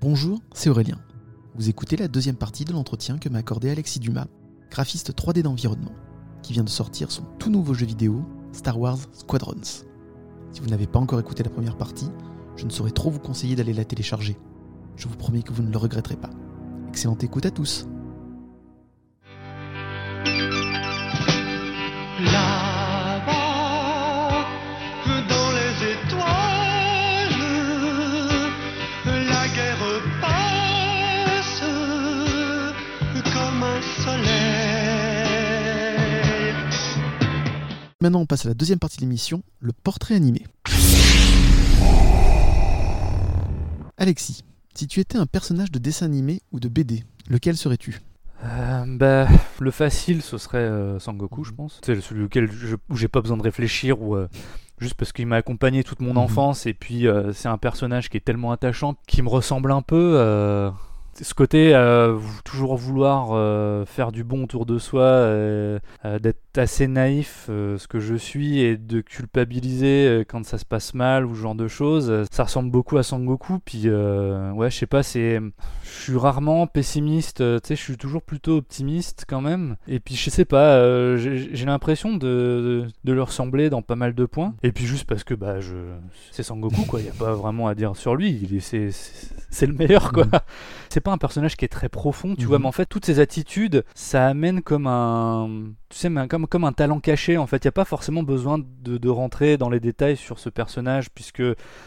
Bonjour, c'est Aurélien. Vous écoutez la deuxième partie de l'entretien que m'a accordé Alexis Dumas, graphiste 3D d'environnement, qui vient de sortir son tout nouveau jeu vidéo, Star Wars Squadrons. Si vous n'avez pas encore écouté la première partie, je ne saurais trop vous conseiller d'aller la télécharger. Je vous promets que vous ne le regretterez pas. Excellente écoute à tous. Maintenant, on passe à la deuxième partie de l'émission, le portrait animé. Alexis, si tu étais un personnage de dessin animé ou de BD, lequel serais-tu? Euh, bah, le facile, ce serait euh, Sangoku, je pense. C'est celui auquel je- où j'ai pas besoin de réfléchir, ou euh, juste parce qu'il m'a accompagné toute mon Mhm. enfance, et puis euh, c'est un personnage qui est tellement attachant, qui me ressemble un peu. Ce côté, euh, toujours vouloir euh, faire du bon autour de soi, euh, euh, d'être assez naïf, ce que je suis, et de culpabiliser quand ça se passe mal ou ce genre de choses, ça ressemble beaucoup à Sangoku. Puis, ouais, je sais pas, c'est. Je suis rarement pessimiste, tu sais, je suis toujours plutôt optimiste quand même. Et puis, je sais pas, j'ai l'impression de, de, le ressembler dans pas mal de points. Et puis, juste parce que, bah, je. C'est Sangoku, quoi, il y a pas vraiment à dire sur lui, c'est- c'est le meilleur, quoi. Mhm. C'est pas un personnage qui est très profond, tu Mhm. vois, mais en fait, toutes ces attitudes, ça amène comme un. Tu sais, mais comme, comme un talent caché, en fait. Il n'y a pas forcément besoin de, de rentrer dans les détails sur ce personnage, puisque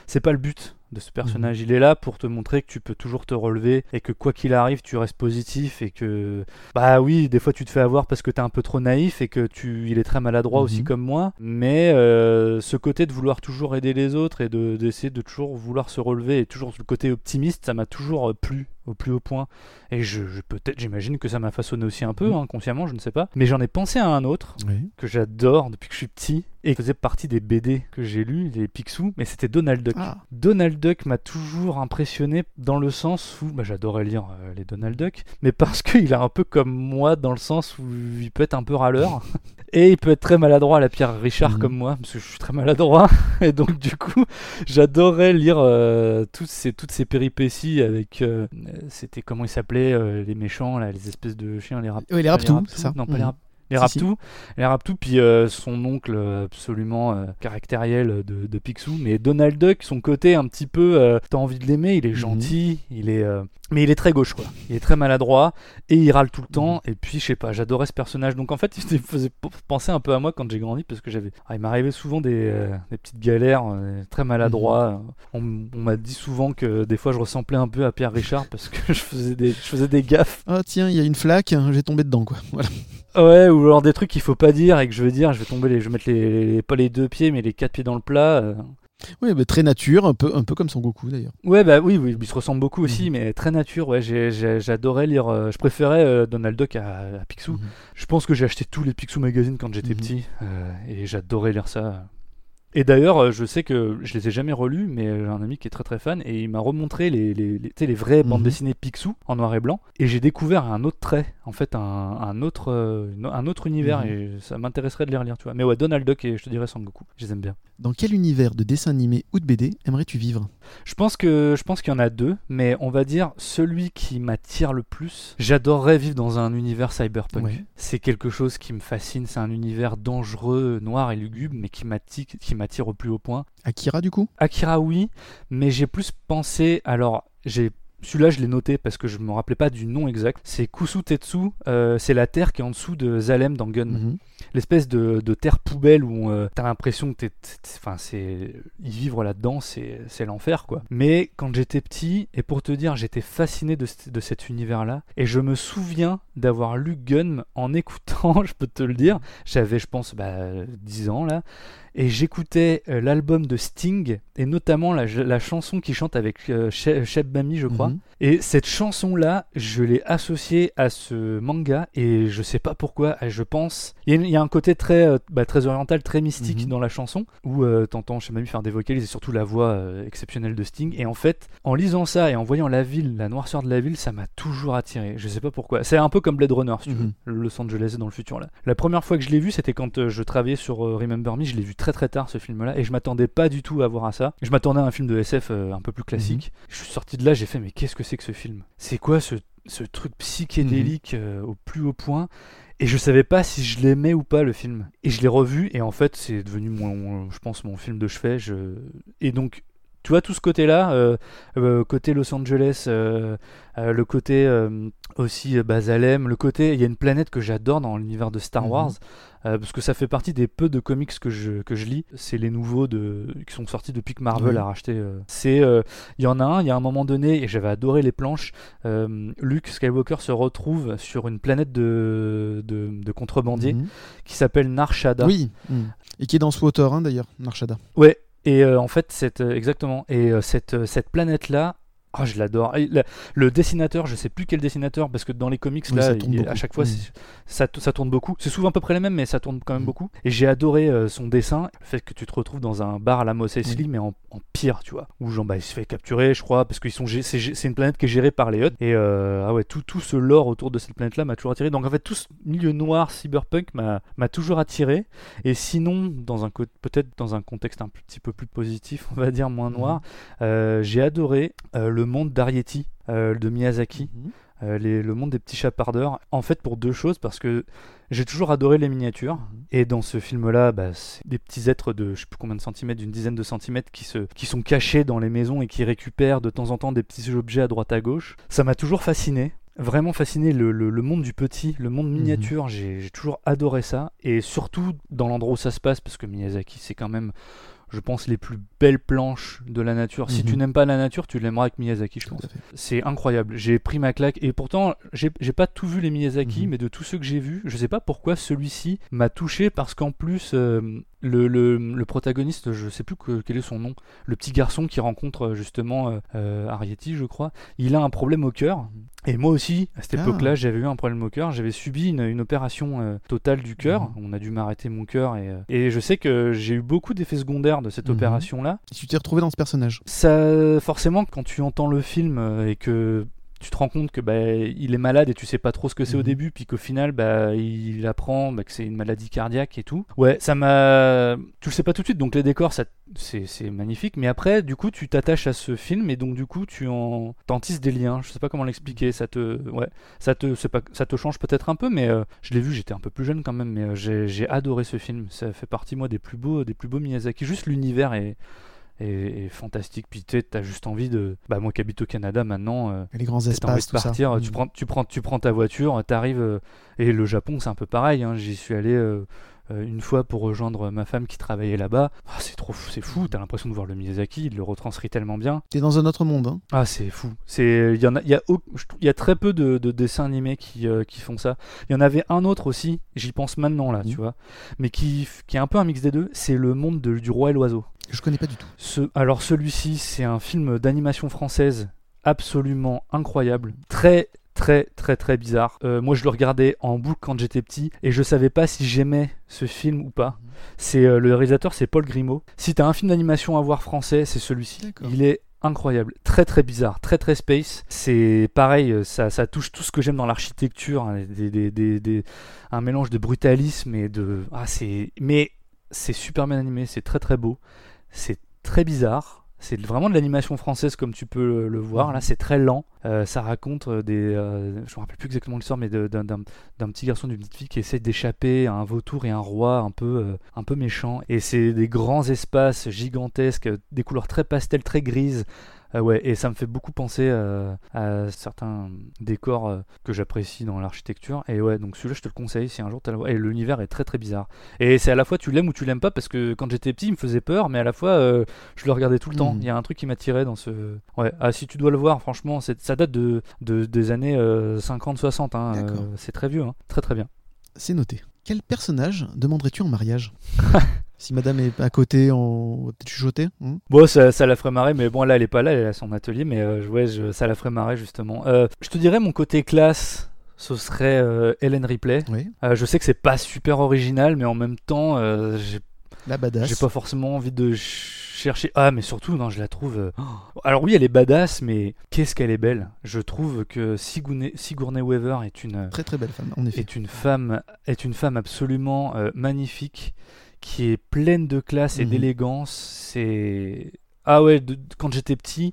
c'est pas le but de ce personnage. Il est là pour te montrer que tu peux toujours te relever et que quoi qu'il arrive, tu restes positif et que. Bah oui, des fois, tu te fais avoir parce que t'es un peu trop naïf et que tu. Il est très maladroit aussi Mhm. comme moi. Mais euh, ce côté de vouloir toujours aider les autres et de- d'essayer de, toujours vouloir se relever et toujours le côté optimiste, ça m'a toujours euh, plu au plus haut point. Et je, je- peut-être, j'imagine que ça m'a façonné aussi un peu, Mhm. hein, je ne sais pas. Mais j'en ai pensé à un autre Oui. que j'adore depuis que je suis petit et qui faisait partie des BD que j'ai lus, les Picsou, mais c'était Donald Duck. Ah, Donald Duck m'a toujours impressionné dans le sens où bah, j'adorais lire euh, les Donald Duck, mais parce qu'il est un peu comme moi dans le sens où il peut être un peu râleur et il peut être très maladroit à la Pierre Richard Mhm. comme moi parce que je suis très maladroit et donc du coup j'adorais lire euh, toutes ces toutes ces péripéties avec euh, c'était comment ils s'appelaient euh, les méchants là les espèces de chiens les rap oui, les raptous, c'est ça non pas Mhm. les rap les Si, si. Les Raptous, puis euh, son oncle euh, absolument euh, caractériel de, de Picsou, mais Donald Duck, son côté un petit peu, euh, t'as envie de l'aimer, il est Mhm. gentil, il est, mais il est très gauche quoi, il est très maladroit et il râle tout le temps. Mhm. Et puis je sais pas, j'adorais ce personnage, donc en fait il me faisait penser un peu à moi quand j'ai grandi parce que j'avais, ah, il m'arrivait souvent des, des petites galères, très maladroit. On, m- on m'a dit souvent que des fois je ressemblais un peu à Pierre Richard parce que je faisais des, je faisais des gaffes. Ah tiens, il y a une flaque, j'ai tombé dedans quoi. Voilà. Ouais, ou alors des trucs qu'il faut pas dire et que je veux dire, je vais tomber, les, je vais mettre les, les- pas les deux pieds, mais les quatre pieds dans le plat. euh. Oui, bah, très nature, un peu, un peu comme Son Goku d'ailleurs. Ouais, bah oui, oui, il se ressemble beaucoup aussi, Mhm. mais très nature. Ouais, j'adorais lire. euh, je préférais euh, Donald Duck à, à Picsou. Mhm. Je pense que j'ai acheté tous les Picsou magazines quand j'étais Mhm. petit euh, et j'adorais lire ça. Et d'ailleurs, euh, je sais que je les ai jamais relus, mais j'ai un ami qui est très très fan et il m'a remontré les, les, vraies bandes Mhm. dessinées Picsou en noir et blanc. Et j'ai découvert un autre trait, en fait, un, un autre, euh, un autre univers Mhm. et ça m'intéresserait de les relire, tu vois. Mais ouais, Donald Duck et je te dirais Sangoku, je les aime bien. Dans quel univers de dessin animé ou de BD aimerais-tu vivre? Je pense que je pense qu'il y en a deux, mais on va dire celui qui m'attire le plus. J'adorerais vivre dans un univers cyberpunk. C'est quelque chose qui me fascine. C'est un univers dangereux, noir et lugubre, mais qui m'attire, qui m'attire au plus haut point. Akira du coup? Akira, oui, mais j'ai plus pensé. Alors, j'ai celui-là, je l'ai noté parce que je me rappelais pas du nom exact. C'est Kusu Tetsu. euh, c'est la terre qui est en dessous de Zalem dans Gun Mhm. l'espèce de, de terre poubelle où euh, t'as l'impression que t'es, t'es- enfin c'est y vivre là-dedans c'est, l'enfer quoi. Mais quand j'étais petit et pour te dire j'étais fasciné de, de cet univers-là et je me souviens d'avoir lu Gun en écoutant, je peux te le dire, j'avais je pense bah, 10 ans là et j'écoutais euh, l'album de Sting et notamment la, la chanson qu'il chante avec euh, She- Sheb Mami, je crois. Mhm. Et cette chanson-là, je l'ai associée à ce manga et je sais pas pourquoi. Je pense il y a, il y a un côté très euh, bah, très oriental, très mystique Mhm. dans la chanson où euh, t'entends Sheb Mami faire des vocalises et surtout la voix exceptionnelle de Sting. Et en fait, en lisant ça et en voyant la ville, la noirceur de la ville, ça m'a toujours attiré. Je sais pas pourquoi. C'est un peu comme Blade Runner, si tu Mhm. veux, Los Angeles dans le futur là. La première fois que je l'ai vu, c'était quand je travaillais sur Remember Me. Je l'ai vu très très tard ce film-là et je m'attendais pas du tout à voir à ça. Je m'attendais à un film de SF euh, un peu plus classique. Mhm. Je suis sorti de là, j'ai fait mais qu'est-ce que c'est que ce film? C'est quoi ce, ce truc psychédélique Mhm. euh, au plus haut point? Et je savais pas si je l'aimais ou pas le film. Et je l'ai revu et en fait c'est devenu mon, je pense mon film de chevet. Je... Et donc tu vois tout ce côté-là, euh, euh, côté Los Angeles, euh, le côté aussi Bazalem, le côté, il y a une planète que j'adore dans l'univers de Star Mhm. Wars, parce que ça fait partie des peu de comics que je, que je lis. C'est les nouveaux de, qui sont sortis depuis que Marvel a racheté. C'est, il y en a un, il y a un moment donné, et j'avais adoré les planches. Luke Skywalker se retrouve sur une planète de, de, de contrebandiers Mhm. qui s'appelle Nar Shaddaa. Oui. Mhm. Et qui est dans Swatter, hein, d'ailleurs, Narshada. Ouais, et euh, en fait, cette, euh, exactement. Et euh, cette, cette planète-là, ah, je l'adore. Le dessinateur, je sais plus quel dessinateur, parce que dans les comics, Oui, là, il à chaque fois, Mm. ça, ça tourne beaucoup. C'est souvent à peu près les mêmes, mais ça tourne quand même Mm. beaucoup. Et j'ai adoré euh, son dessin, le fait que tu te retrouves dans un bar à la Mos Eisley, Oui. mais en, en pire, tu vois. Où genre, bah, il se fait capturer, je crois, parce que c'est une planète qui est gérée par les Hutt. Et euh, ah ouais, tout, tout ce lore autour de cette planète-là m'a toujours attiré. Donc en fait, tout ce milieu noir, cyberpunk, m'a toujours attiré. Et sinon, dans un peut-être dans un contexte un petit peu plus positif, on va dire moins noir, euh, j'ai adoré le monde d'Arietti euh, de Miyazaki, Mhm. euh, les- le monde des petits chapardeurs. En fait, pour deux choses, parce que j'ai toujours adoré les miniatures. Mhm. Et dans ce film-là, bah, c'est des petits êtres de je sais plus combien de centimètres, d'une dizaine de centimètres, qui, se, qui sont cachés dans les maisons et qui récupèrent de temps en temps des petits objets à droite à gauche. Ça m'a toujours fasciné. Vraiment fasciné le, le- le monde du petit, le monde miniature, j'ai j'ai toujours adoré ça. Et surtout dans l'endroit où ça se passe, parce que Miyazaki, c'est quand même, je pense, les plus belles planches de la nature. Si Mhm. tu n'aimes pas la nature, tu l'aimeras avec Miyazaki, je pense. C'est incroyable. J'ai pris ma claque et pourtant j'ai j'ai pas tout vu les Miyazaki, Mhm. mais de tous ceux que j'ai vus, je sais pas pourquoi celui-ci m'a touché parce qu'en plus euh, le, le, le protagoniste, je sais plus que- quel est son nom, le petit garçon qui rencontre euh, justement euh, euh, Arietti, je crois, il a un problème au cœur. Et moi aussi, à cette Ah. époque-là, j'avais eu un problème au cœur. J'avais subi une, une opération euh, totale du cœur. Mhm. On a dû m'arrêter mon cœur et, euh, et je sais que j'ai eu beaucoup d'effets secondaires de cette Mhm. opération-là. Et tu t'es retrouvé dans ce personnage? Ça, forcément, quand tu entends le film et que tu te rends compte que bah, il est malade et tu sais pas trop ce que c'est au Mhm. début, puis qu'au final, bah, il apprend bah, que c'est une maladie cardiaque et tout. Ouais, ça m'a. Tu le sais pas tout de suite, donc les décors, ça, c'est, c'est magnifique. Mais après, du coup, tu t'attaches à ce film et donc du coup, tu en t'en tisses des liens. Je sais pas comment l'expliquer. Ça te, ouais, ça te, c'est pas, ça te change peut-être un peu, mais euh, je l'ai vu, j'étais un peu plus jeune quand même, mais euh, j'ai, j'ai adoré ce film. Ça fait partie moi des plus beaux, des plus beaux Miyazaki. Juste l'univers est est fantastique. Puis tu t'as juste envie de. Bah, moi qui habite au Canada maintenant, euh, Et les grands envie de tout ça. partir. Mhm. Tu, prends, tu, prends, tu prends ta voiture, t'arrives. euh, et le Japon, c'est un peu pareil. hein. J'y suis allé. Euh, une fois pour rejoindre ma femme qui travaillait là-bas, Ah, c'est trop fou, c'est fou, t'as l'impression de voir le Miyazaki, il le retranscrit tellement bien. T'es dans un autre monde. Hein. Ah, c'est fou. C'est, il y en a, y a, y très peu de, de dessins animés qui, euh, qui font ça. Il y en avait un autre aussi, j'y pense maintenant là, Mhm. tu vois, mais qui, qui est un peu un mix des deux. C'est le monde de- du roi et l'oiseau. Je connais pas du tout. Ce, alors celui-ci, c'est un film d'animation française absolument incroyable, très très très très bizarre. Euh, moi, je le regardais en boucle quand j'étais petit et je savais pas si j'aimais ce film ou pas. C'est euh, le réalisateur, c'est Paul Grimaud. Si t'as un film d'animation à voir français, c'est celui-ci. Il est incroyable, très très bizarre, très très space. C'est pareil, euh, ça, ça touche tout ce que j'aime dans l'architecture, hein, des, des- des- des- un mélange de brutalisme et de ah c'est mais c'est super bien animé, c'est très très beau, c'est très bizarre. C'est vraiment de l'animation française comme tu peux le, voir. Là, c'est très lent. Euh, ça raconte euh, des. euh, je me rappelle plus exactement l'histoire, mais d'un- petit garçon, d'une petite fille qui essaie d'échapper à un vautour et un roi un peu, euh, un peu méchant. Et c'est des grands espaces gigantesques, des couleurs très pastel, très grises. Euh, ouais, et ça me fait beaucoup penser euh, à certains décors euh, que j'apprécie dans l'architecture. Et ouais, donc celui-là, je te le conseille si un jour tu vois. Et l'univers est très très bizarre. Et c'est à la fois tu l'aimes ou tu l'aimes pas parce que quand j'étais petit, il me faisait peur, mais à la fois euh, je le regardais tout le temps. Mhm. Il y a un truc qui m'attirait dans ce. Ouais, ah, si tu dois le voir, franchement, ça date de, de- des années 50-60. hein, c'est très vieux, hein. très très bien. C'est noté. Quel personnage demanderais-tu en mariage Si madame est à côté, on peut-être chuchoter. hein? Bon, ça, ça la ferait marrer, mais bon, là, elle est pas là, elle est à son atelier, mais euh, ouais, je- ça la ferait marrer, justement. Euh, je te dirais, mon côté classe, ce serait euh, Helen Ripley. oui. Euh, je sais que c'est pas super original, mais en même temps, j'ai La badass. j'ai pas forcément envie de ch- chercher. Ah, mais surtout, non, je la trouve. euh, oh. Alors, oui, elle est badass, mais qu'est-ce qu'elle est belle. Je trouve que Sigourney, Sigourney Weaver est une, Très très belle femme, en effet. est une femme est une femme absolument euh, magnifique qui est pleine de classe et Mhm. d'élégance c'est ah ouais de- quand j'étais petit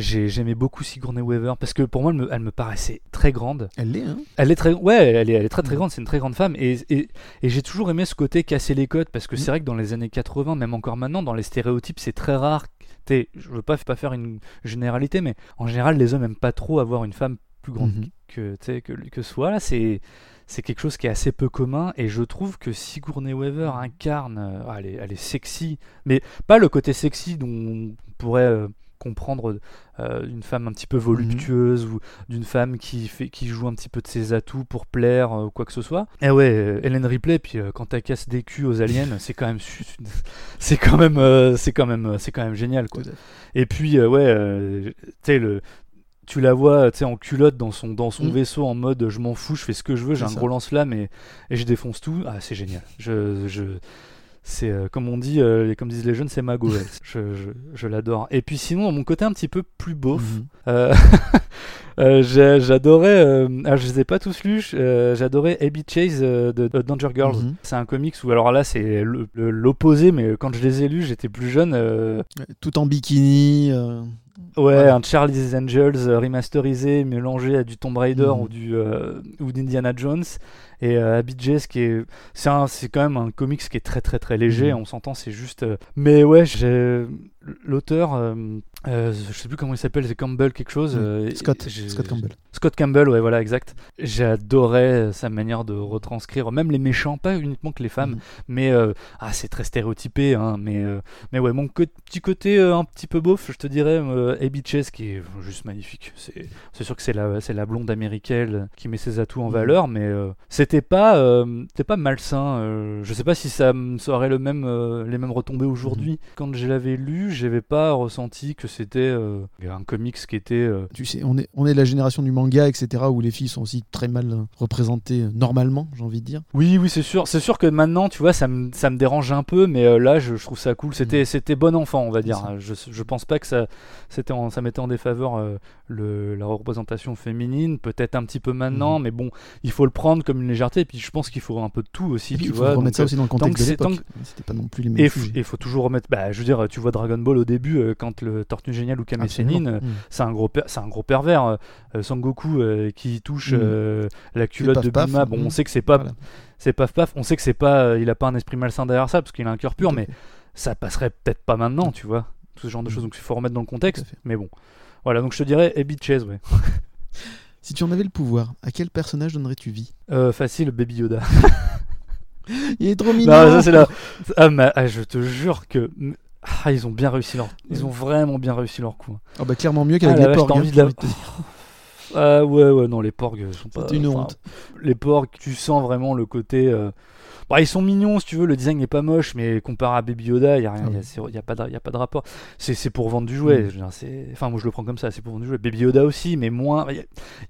j'ai- j'aimais beaucoup Sigourney Weaver parce que pour moi elle me, elle me paraissait très grande Elle l'est, hein elle est très ouais elle est, elle est très très grande c'est une très grande femme et, et, et j'ai toujours aimé ce côté casser les codes parce que Mhm. c'est vrai que dans les années 80 même encore maintenant dans les stéréotypes c'est très rare T'sais, je veux pas, pas faire une généralité mais en général les hommes aiment pas trop avoir une femme plus grande Mhm. que, que, que soi. Là, c'est, c'est quelque chose qui est assez peu commun et je trouve que Sigourney Weaver incarne. euh, elle, est, elle est sexy, mais pas le côté sexy dont on pourrait euh, comprendre euh, une femme un petit peu voluptueuse ou d'une femme qui, fait, qui joue un petit peu de ses atouts pour plaire euh, ou quoi que ce soit. Et ouais, euh, Hélène Ripley, puis euh, quand elle casse des culs aux aliens, c'est quand même. C'est quand même, euh, c'est quand même, c'est quand même génial quoi. Et puis, euh, ouais, euh, tu sais, le. Tu la vois, en culotte dans son, dans son Mm. vaisseau en mode je m'en fous, je fais ce que je veux, j'ai un gros lance-flamme et, et je défonce tout. Ah, c'est génial. Je, je, c'est euh, comme on dit, euh, comme disent les jeunes, c'est ma go. ouais. je je, je l'adore. Et puis sinon, mon côté un petit peu plus beauf, Mhm. euh, euh, j'adorais. ah, je les ai pas tous lus. j'adorais Abby Chase de, de Danger Girls. Mhm. C'est un comics où alors là c'est l'opposé, mais quand je les ai lus, j'étais plus jeune. Tout en bikini. Ouais, Voilà. un Charlie's Angels euh, remasterisé, mélangé à du Tomb Raider Mhm. ou du euh, ou d'Indiana Jones et euh, Chase qui est c'est quand même un comics qui est très très très léger, Mhm. on s'entend, c'est juste euh, mais ouais, j'ai l'auteur euh, euh, je sais plus comment il s'appelle, c'est Campbell quelque chose Oui, euh, Scott, Scott Campbell. Scott Campbell, ouais, voilà, exact. J'adorais sa manière de retranscrire, même les méchants, pas uniquement que les femmes, Mhm. mais euh, ah, c'est très stéréotypé, hein, mais, euh, mais ouais, mon petit côté euh, un petit peu beauf, je te dirais, euh, Abby Chase, qui est juste magnifique. C'est sûr que c'est la, la blonde américaine qui met ses atouts en Mhm. valeur, mais euh, c'était pas, euh, c'était pas malsain. euh, je sais pas si ça, ça aurait le même, euh, les mêmes retombées aujourd'hui. Quand je l'avais lu, j'avais pas ressenti que c'était euh, un comics qui était. euh, Tu sais, on est, on est de la génération du manga, etc., où les filles sont aussi très mal représentées euh, normalement, j'ai envie de dire. Oui, oui, c'est sûr. C'est sûr que maintenant, tu vois, ça me, ça me dérange un peu, mais euh, là, je, je trouve ça cool. C'était, c'était bon enfant, on va dire. Je, je pense pas que ça, c'était en- ça mettait en défaveur le, la représentation féminine. Peut-être un petit peu maintenant, mais bon, il faut le prendre comme une légèreté. Et puis, je pense qu'il faut un peu de tout aussi, puis, tu il faut vois. remettre donc, ça aussi dans le contexte de l'époque. C'était pas non plus les mêmes et il faut toujours remettre. Bah, je veux dire, tu vois Dragon Ball au début, euh, quand le Tortue Génial ou Kame. Sennin, euh, Mhm. c'est un gros, c'est un gros pervers. euh, Sangoku euh, qui touche euh, la culotte de Bulma. Bon, on sait que c'est pas, c'est paf paf. On sait que c'est pas, il a pas un esprit malsain derrière ça parce qu'il a un cœur pur, mais ça passerait peut-être pas maintenant, tu vois. Tout ce genre de choses. Donc il faut remettre dans le contexte. Mais bon, voilà. Donc je te dirais Abby Chase, ouais. Si tu en avais le pouvoir, à quel personnage donnerais-tu vie? Euh, facile, Baby Yoda. Il est trop mignon non, ça c'est là. Ah, mais, ah, je te jure que. Ah, ils ont bien réussi leur. Ils ont vraiment bien réussi leur coup. hein. Ah bah clairement mieux qu'avec Ah, les porcs. hein, envie de la-. Ah ouais, ouais, non, les porgs sont pas. C'était une honte. Les porgs, tu sens vraiment le côté. euh, Bah, ils sont mignons, si tu veux, le design n'est pas moche, mais comparé à Baby Yoda, il n'y a, rien- Ah a- pas de- y a pas de rapport. C'est pour vendre du jouet. Mm. Enfin, moi je le prends comme ça, c'est pour vendre du jouet. Baby Yoda aussi, mais moins. a-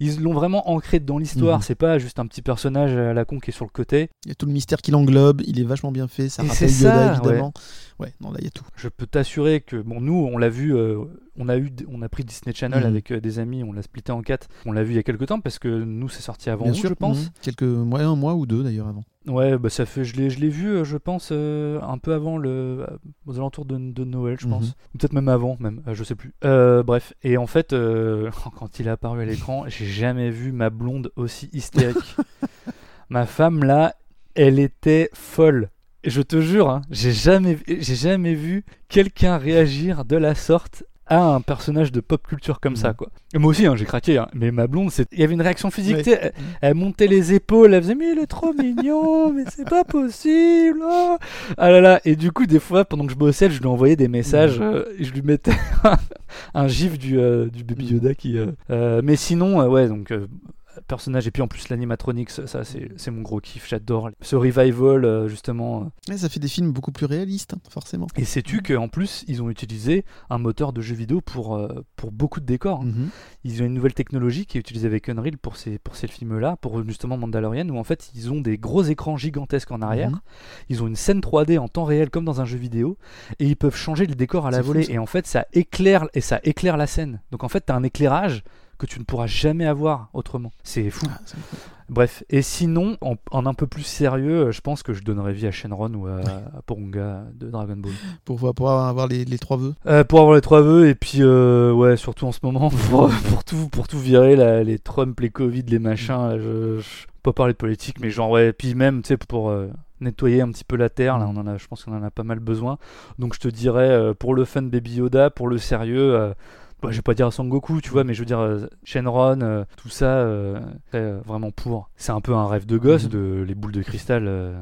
Ils l'ont vraiment ancré dans l'histoire, Mhm. c'est pas juste un petit personnage à la con qui est sur le côté. Il y a tout le mystère qui l'englobe, il est vachement bien fait, ça Et rappelle c'est Yoda ça, évidemment. Ouais. non là il y a tout. Je peux t'assurer que, bon, nous, on l'a vu, euh, on, a eu, on a pris Disney Channel Mhm. avec euh, des amis, on l'a splitté en quatre. On l'a vu il y a quelques temps parce que nous, c'est sorti avant bien vous, sûr, je pense. mhm. Quelques mois, un mois ou deux d'ailleurs avant. Ouais, bah ça fait, je l'ai, je l'ai vu, euh, je pense, euh, un peu avant le, aux alentours de, de Noël, je pense, Mhm. ou peut-être même avant, même, euh, je sais plus. Euh, bref, et en fait, quand il est apparu à l'écran, j'ai jamais vu ma blonde aussi hystérique. ma femme là, elle était folle. Et je te jure, hein, j'ai jamais, j'ai jamais vu quelqu'un réagir de la sorte à un personnage de pop culture comme ça, Mhm. quoi. Et moi aussi, hein, j'ai craqué, hein, mais ma blonde, c'est- il y avait une réaction physique, sais, elle, elle montait les épaules, elle faisait mais il est trop mignon, mais c'est pas possible. oh. Ah là là, et du coup des fois pendant que je bossais, je lui envoyais des messages, Mhm. euh, et je lui mettais un gif du, euh, du baby Yoda qui. euh, euh, mais sinon, ouais, donc personnage. Et puis en plus, l'animatronics, ça, c'est c'est mon gros kiff, j'adore. Ce revival, euh, justement. Ouais, ça fait des films beaucoup plus réalistes, hein, forcément. Et sais-tu qu'en plus, ils ont utilisé un moteur de jeu vidéo pour, euh, pour beaucoup de décors. Mhm. Ils ont une nouvelle technologie qui est utilisée avec Unreal pour ces, pour ces films-là, pour justement Mandalorian, où en fait, ils ont des gros écrans gigantesques en arrière. Mhm. Ils ont une scène 3D en temps réel, comme dans un jeu vidéo, et ils peuvent changer le décor à la fou, volée. et en fait, ça éclaire, et ça éclaire la scène. Donc en fait, tu as un éclairage que tu ne pourras jamais avoir autrement. C'est fou. Ah. Bref, et sinon, en, en un peu plus sérieux, euh, je pense que je donnerais vie à Shenron ou à, à Porunga de Dragon Ball. pour pour avoir les, les trois vœux. Euh, pour avoir les trois vœux, et puis, euh, ouais, surtout en ce moment, pour, pour tout, pour tout virer, là, les Trump, les Covid, les machins, là, je, je peux pas parler de politique, mais genre, ouais, puis même, tu sais, pour euh, nettoyer un petit peu la terre, là, on en a, je pense qu'on en a pas mal besoin. Donc, je te dirais, euh, pour le fun Baby Yoda, pour le sérieux, euh, bah, je vais pas dire Sangoku, tu vois, mais je veux dire euh, Shenron, euh, tout ça, euh, vraiment pour. C'est un peu un rêve de gosse, Mhm. de les boules de cristal.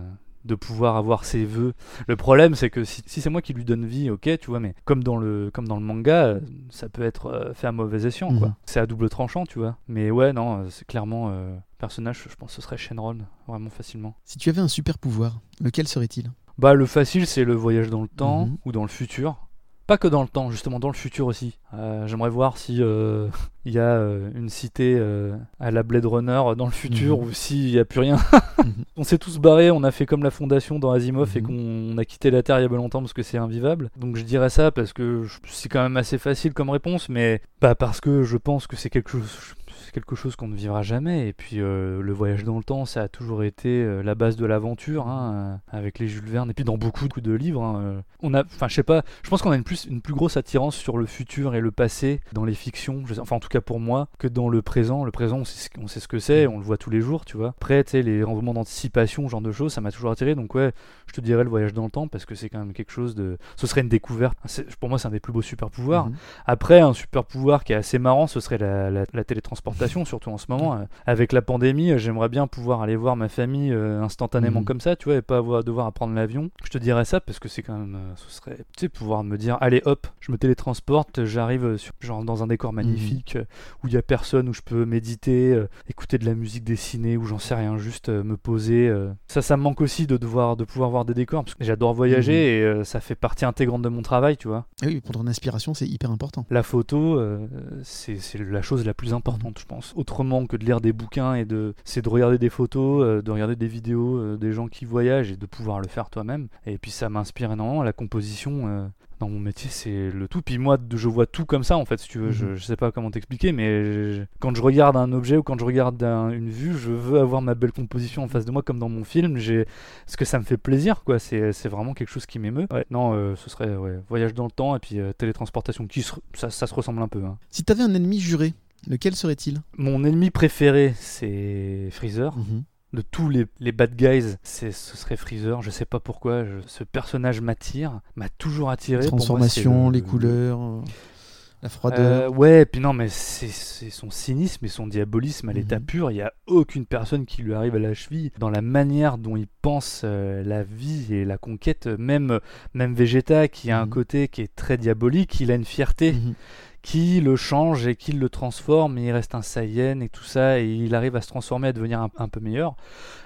de pouvoir avoir ses vœux. Le problème, c'est que si, si c'est moi qui lui donne vie, ok, tu vois, mais comme dans le, comme dans le manga, ça peut être fait à mauvais escient, quoi. Mhm. C'est à double tranchant, tu vois. Mais ouais, non, c'est clairement personnage, je pense que ce serait Shenron, vraiment facilement. Si tu avais un super pouvoir, lequel serait-il? Bah, le facile, c'est le voyage dans le temps Mhm. ou dans le futur. Pas que dans le temps, justement, dans le futur aussi. Euh, J'aimerais voir si euh, il y a euh, une cité à la Blade Runner dans le futur Mhm. ou s'il n'y a plus rien. On s'est tous barrés, on a fait comme la fondation dans Asimov et Mhm. qu'on on a quitté la Terre il y a pas longtemps parce que c'est invivable. Donc je dirais ça parce que c'est quand même assez facile comme réponse, mais bah parce que je pense que c'est quelque chose. C'est quelque chose qu'on ne vivra jamais. Et puis euh, le voyage dans le temps ça a toujours été euh, la base de l'aventure hein, euh, avec les Jules Verne et puis dans beaucoup de livres hein, on a enfin je sais pas je pense qu'on a une plus une plus grosse attirance sur le futur et le passé dans les fictions sais- enfin en tout cas pour moi que dans le présent. Le présent on sait ce, on sait ce que c'est on le voit tous les jours tu vois. Après tu sais les romans d'anticipation genre de choses ça m'a toujours attiré. Donc ouais je te dirais le voyage dans le temps parce que c'est quand même quelque chose de ce serait une découverte. Pour moi c'est un des plus beaux super pouvoirs. Mhm. après, un super pouvoir qui est assez marrant, ce serait la, la- la télétransportation, surtout en ce moment. Euh, avec la pandémie, euh, j'aimerais bien pouvoir aller voir ma famille euh, instantanément Mhm. comme ça, tu vois, et pas avoir, devoir apprendre l'avion. Je te dirais ça parce que c'est quand même, ce serait, tu sais, pouvoir me dire, allez hop, je me télétransporte, j'arrive sur, genre dans un décor magnifique euh, où il y a personne, où je peux méditer, écouter de la musique dessinée, ou j'en sais rien, juste me poser. Ça, ça me manque aussi de devoir, de pouvoir voir des décors parce que j'adore voyager Mhm. et ça fait partie intégrante de mon travail, tu vois. Oui, pour ton inspiration, c'est hyper important. La photo, c'est la chose la plus importante, pense. Autrement que de lire des bouquins et de, c'est de regarder des photos, euh, de regarder des vidéos euh, des gens qui voyagent et de pouvoir le faire toi-même. Et puis ça m'inspire énormément. La composition euh, dans mon métier, c'est le tout. Puis moi, je vois tout comme ça en fait. Si tu veux, je, Mhm. je sais pas comment t'expliquer, mais je- quand je regarde un objet ou quand je regarde un- une vue, je veux avoir ma belle composition en face de moi, comme dans mon film. J'ai, parce que ça me fait plaisir, quoi. C'est, c'est vraiment quelque chose qui m'émeut. Ouais, non, euh, ce serait ouais, voyage dans le temps et puis euh, télétransportation. Qui se- ça, ça se ressemble un peu. hein. Si tu avais un ennemi juré, lequel serait-il? Mon ennemi préféré, c'est Freezer. Mhm. De tous les, les bad guys, ce serait Freezer. Je sais pas pourquoi. je- ce personnage m'attire, m'a toujours attiré. Les Pour moi, transformations, c'est le- les couleurs, euh, la froideur. Euh, ouais, puis non, mais c'est, son cynisme et son diabolisme à l'état Mhm. pur. Il n'y a aucune personne qui lui arrive à la cheville dans la manière dont il pense euh, la vie et la conquête. Même, même Vegeta, qui a un Mhm. côté qui est très diabolique, il a une fierté. Qui le change et qui le transforme. Et il reste un Saiyan et tout ça. Et il arrive à se transformer, à devenir un, un peu meilleur.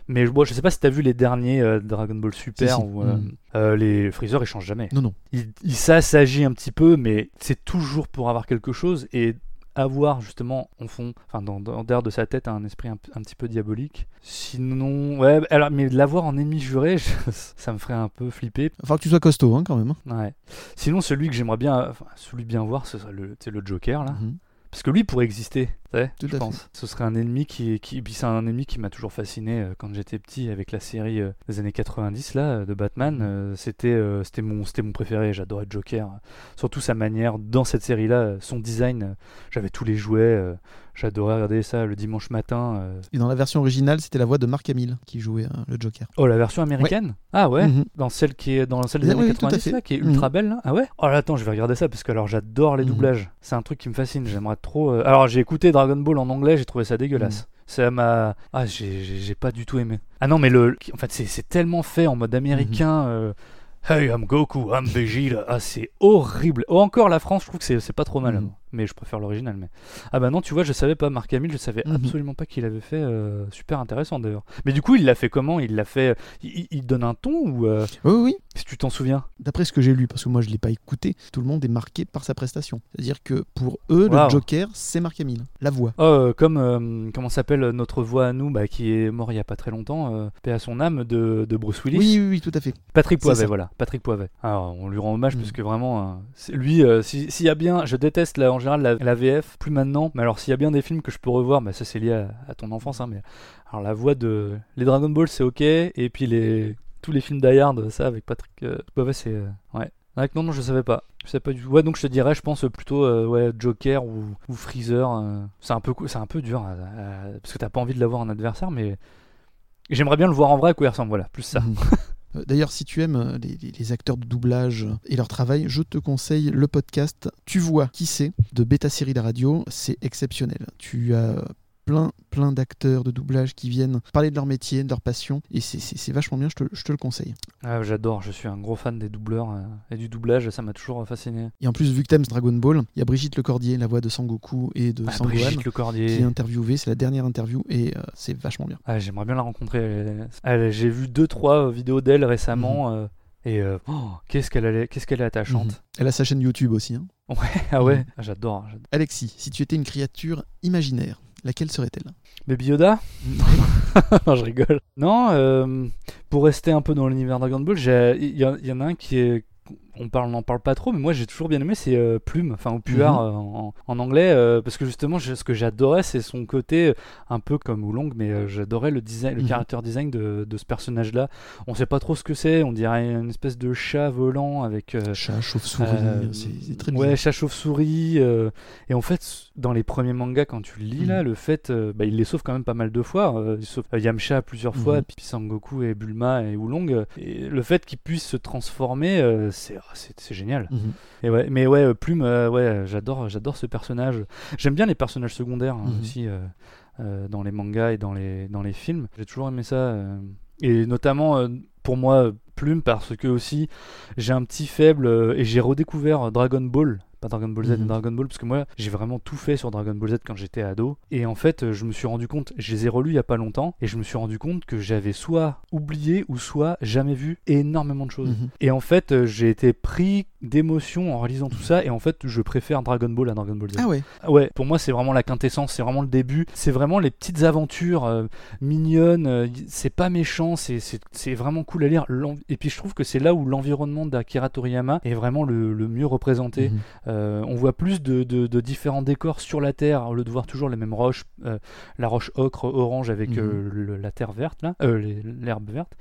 Mais bon, je sais pas si tu as vu les derniers euh, Dragon Ball Super. Si, si. Où, euh, Mhm. euh, les Freezer, ils changent jamais Non, non. il, il s'assagit un petit peu, mais c'est toujours pour avoir quelque chose et avoir justement en fond, enfin dans, dans derrière de sa tête un esprit un, un petit peu diabolique. Sinon, ouais, alors mais l'avoir en ennemi juré, je- ça me ferait un peu flipper. Falloir que tu sois costaud hein, quand même. hein. Ouais. Sinon, celui que j'aimerais bien, enfin, celui bien voir, ce serait le, Joker là, Mhm. parce que lui pourrait exister, je à pense. Ce serait un ennemi qui, qui, puis c'est un ennemi qui m'a toujours fasciné euh, quand j'étais petit avec la série euh, des années 90 là euh, de Batman. euh, c'était, euh, c'était mon, c'était mon préféré. J'adorais Joker, surtout sa manière dans cette série là, son design. j'avais tous les jouets. euh, J'adorais regarder ça le dimanche matin. euh. Et dans la version originale, c'était la voix de Mark Hamill qui jouait euh, le Joker. Oh, la version américaine? Ah ouais? Mhm. Dans celle qui est dans celle des Oui, années oui, tout à 90 fait. là, qui est ultra belle là? Ah ouais? Oh là attends, je vais regarder ça parce que alors j'adore les Mhm. doublages. C'est un truc qui me fascine. J'aimerais trop. euh, Alors j'ai écouté Dragon Ball en anglais, j'ai trouvé ça dégueulasse. Mhm. Ça m'a. Ah j'ai- pas du tout aimé. Ah non mais le. En fait c'est tellement fait en mode américain. Mhm. euh, Hey, I'm Goku, I'm Vegeta. Ah, c'est horrible. Oh, encore la France, je trouve que c'est pas trop mal. Mhm. Mais je préfère l'original. Mais ah bah non, tu vois, je savais pas Marc Hamill, je savais Mhm. absolument pas qu'il avait fait. euh, super intéressant d'ailleurs. Mais du coup, il l'a fait comment? Il l'a fait. Il, il donne un ton ou euh, Oui, oui, si tu t'en souviens? D'après ce que j'ai lu, parce que moi je l'ai pas écouté, tout le monde est marqué par sa prestation. C'est-à-dire que pour eux, Wow. le Joker, c'est Mark Hamill, la voix. Oh, euh, comme euh, comment s'appelle notre voix à nous, bah, qui est mort il y a pas très longtemps, euh, paix à son âme de, de Bruce Willis. Oui, oui, oui, tout à fait. Patrick Poivet, voilà, Patrick Poivet. Alors, on lui rend hommage Mm. parce que vraiment, euh, lui, euh, si- s'il y a bien, je déteste là, en général la, VF, plus maintenant, mais alors s'il y a bien des films que je peux revoir, bah, ça c'est lié à, ton enfance, hein, mais alors la voix de les Dragon Ball c'est ok, et puis les tous les films Die Hard, ça avec Patrick euh, Poivet, c'est euh, ouais. Ouais, non, non, je savais pas. Je savais pas du tout. Ouais, donc je te dirais, je pense plutôt euh, ouais, Joker ou, Freezer. euh, c'est un peu, c'est un peu dur parce que t'as pas envie de l'avoir en adversaire, mais j'aimerais bien le voir en vrai à quoi il ressemble. Voilà, plus ça. Euh, D'ailleurs, si tu aimes euh, les, acteurs de doublage et leur travail, je te conseille le podcast Tu vois qui c'est de Beta Série la radio. C'est exceptionnel. Tu as plein, plein d'acteurs de doublage qui viennent parler de leur métier, de leur passion, et c'est- vachement bien. Je te, je te le conseille. Ah, J'adore, je suis un gros fan des doubleurs euh, et du doublage, ça m'a toujours fasciné. Et en plus, vu que t'aimes Dragon Ball, il y a Brigitte Lecordier, la voix de Sangoku et de Ah, Sangohan, Brigitte qui est interviewée. C'est la dernière interview et euh, c'est vachement bien. Ah, J'aimerais bien la rencontrer. J'ai vu deux trois euh, vidéos d'elle récemment Mhm. euh, et euh, oh, qu'est-ce qu'elle allait- qu'est-ce qu'elle est attachante. Mhm. Elle a sa chaîne YouTube aussi. hein. ah ouais, Mhm. J'adore. Alexis, si tu étais une créature imaginaire, laquelle serait-elle? Baby Yoda? Non, je rigole. Non, euh, pour rester un peu dans l'univers Dragon Ball, y, il y en a un qui est. On parle, n'en parle pas trop, mais moi j'ai toujours bien aimé, c'est euh, Plume, enfin ou Puard Mhm. euh, en, en anglais, euh, parce que justement ce que j'adorais c'est son côté euh, un peu comme Oolong, mais j'adorais le design, le Mhm. character design de, de ce personnage-là. On sait pas trop ce que c'est, on dirait une espèce de chat volant avec Chat, chauve-souris, c'est très bizarre. Ouais, chat chauve-souris. et en fait, dans les premiers mangas, quand tu le lis, Mhm. là, le fait. bah, il les sauve quand même pas mal de fois. il sauve Yamcha plusieurs fois, Mhm. puis Sangoku et Bulma et Oolong. euh, et le fait qu'il puisse se transformer, c'est ah, c'est- génial. Mhm. Et ouais, mais ouais, euh, Plume, euh, ouais, j'adore, j'adore ce personnage. J'aime bien les personnages secondaires hein, Mhm. aussi euh, dans les mangas et dans les dans les films. J'ai toujours aimé ça. et notamment pour moi, Plume, parce que aussi j'ai un petit faible et j'ai redécouvert Dragon Ball. Pas Dragon Ball Z, Mhm. Dragon Ball, parce que moi j'ai vraiment tout fait sur Dragon Ball Z quand j'étais ado. Et en fait, je me suis rendu compte, je les ai relus il y a pas longtemps, et je me suis rendu compte que j'avais soit oublié ou soit jamais vu énormément de choses. Mhm. Et en fait, euh, j'ai été pris d'émotion en réalisant tout ça, et en fait, je préfère Dragon Ball à Dragon Ball Z. Ah ouais, Ouais, pour moi, c'est vraiment la quintessence, c'est vraiment le début, c'est vraiment les petites aventures euh, mignonnes, euh, c'est pas méchant, c'est- c'est c'est vraiment cool à lire. Et puis, je trouve que c'est là où l'environnement d'Akira Toriyama est vraiment le, le mieux représenté. Mhm. Euh, on voit plus de, de- de différents décors sur la Terre, au lieu de voir toujours les mêmes roches, euh, la roche ocre, orange avec Mhm. euh, le- la terre verte, là, euh, l'herbe verte.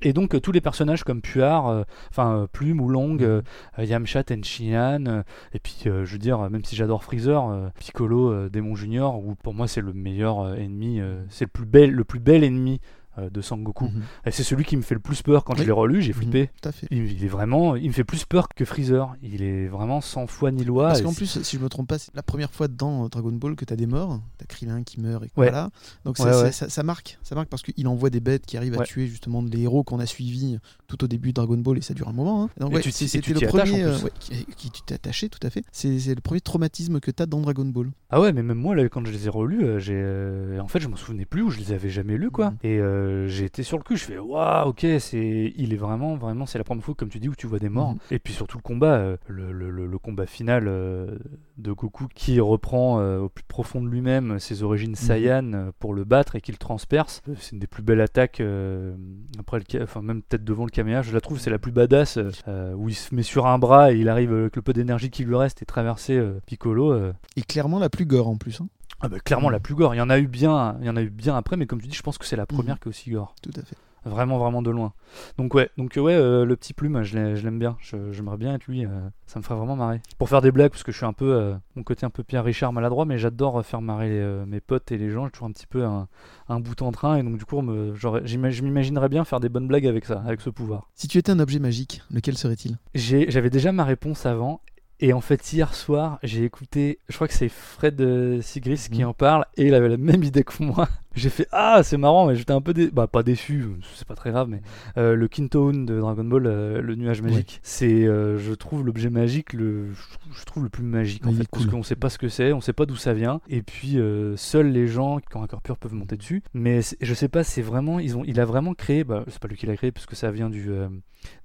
Et donc euh, tous les personnages comme Puard, euh, enfin euh, Plume ou Long, euh, euh, Yamcha, Tenshinhan, euh, et puis euh, je veux dire, euh, même si j'adore Freezer, euh, Piccolo, euh, Démon Junior, ou pour moi c'est le meilleur euh, ennemi, euh, c'est le plus bel, le plus bel ennemi euh, de Sangoku. Mhm. Et c'est celui qui me fait le plus peur quand Oui. je l'ai relu, j'ai Mhm. flippé. Tout à fait. Il, il est vraiment, il me fait plus peur que Freezer. Il est vraiment sans foi ni loi. Parce qu'en plus, si je me trompe pas, c'est la première fois dans euh, Dragon Ball que t'as des morts. T'as Krillin qui meurt et Ouais. voilà. Donc Ouais, ça, ouais. ça- ça marque, ça marque parce qu'il envoie des bêtes qui arrivent à tuer justement les héros qu'on a suivis tout au début de Dragon Ball et ça dure un moment. hein. Donc c'était le premier euh, qui, qui tu t'es attaché tout à fait. C'est le premier traumatisme que t'as dans Dragon Ball. Ah ouais, mais même moi, là, quand je les ai relus, euh, j'ai, euh, en fait, je me souvenais plus où je les avais jamais lus, quoi. Mhm. Et euh, j'ai été sur le cul. Je fais, waouh, ok, c'est, il est vraiment, vraiment, c'est la première fois, comme tu dis, où tu vois des morts. Mhm. Et puis surtout le combat, euh, le, le- le- le combat final euh, de Goku qui reprend euh, au plus profond de lui-même ses origines Saiyan euh, pour le battre et qui le transperce. Euh, C'est une des plus belles attaques euh, après le, enfin même peut-être devant le Kamehameha. Je la trouve, c'est la plus badass euh, euh, où il se met sur un bras et il arrive euh, avec le peu d'énergie qui lui reste et traverser euh, Piccolo. euh, Et clairement la plus gore en plus. hein. Ah bah, clairement la plus gore. Il y en a eu bien, il y en a eu bien après, mais comme tu dis, je pense que c'est la première Mhm. qui est aussi gore. Tout à fait. Vraiment, vraiment de loin. Donc ouais, donc ouais, euh, le petit plume, je l'ai- je l'aime bien. J'aimerais bien être lui. euh, ça me ferait vraiment marrer. Pour faire des blagues, parce que je suis un peu euh, mon côté un peu Pierre Richard maladroit, mais j'adore euh, faire marrer les, euh, mes potes et les gens. J'ai toujours un petit peu un, un bout en train, et donc du coup, me- je m'imaginerais bien faire des bonnes blagues avec ça, avec ce pouvoir. Si tu étais un objet magique, lequel serait-il? J'avais déjà ma réponse avant. Et en fait, hier soir, j'ai écouté, je crois que c'est Fred euh, Sigris qui Mhm. en parle, et il avait la même idée que moi. J'ai fait ah c'est marrant mais j'étais un peu dé- bah pas déçu c'est pas très grave mais euh, le Kintoon de Dragon Ball euh, le nuage magique c'est euh, je trouve l'objet magique le je trouve le plus magique en il fait parce qu'on sait pas ce que c'est on sait pas d'où ça vient et puis seuls les gens qui ont un cœur pur peuvent monter dessus mais je sais pas c'est vraiment ils ont il a vraiment créé bah c'est pas lui qui l'a créé parce que ça vient du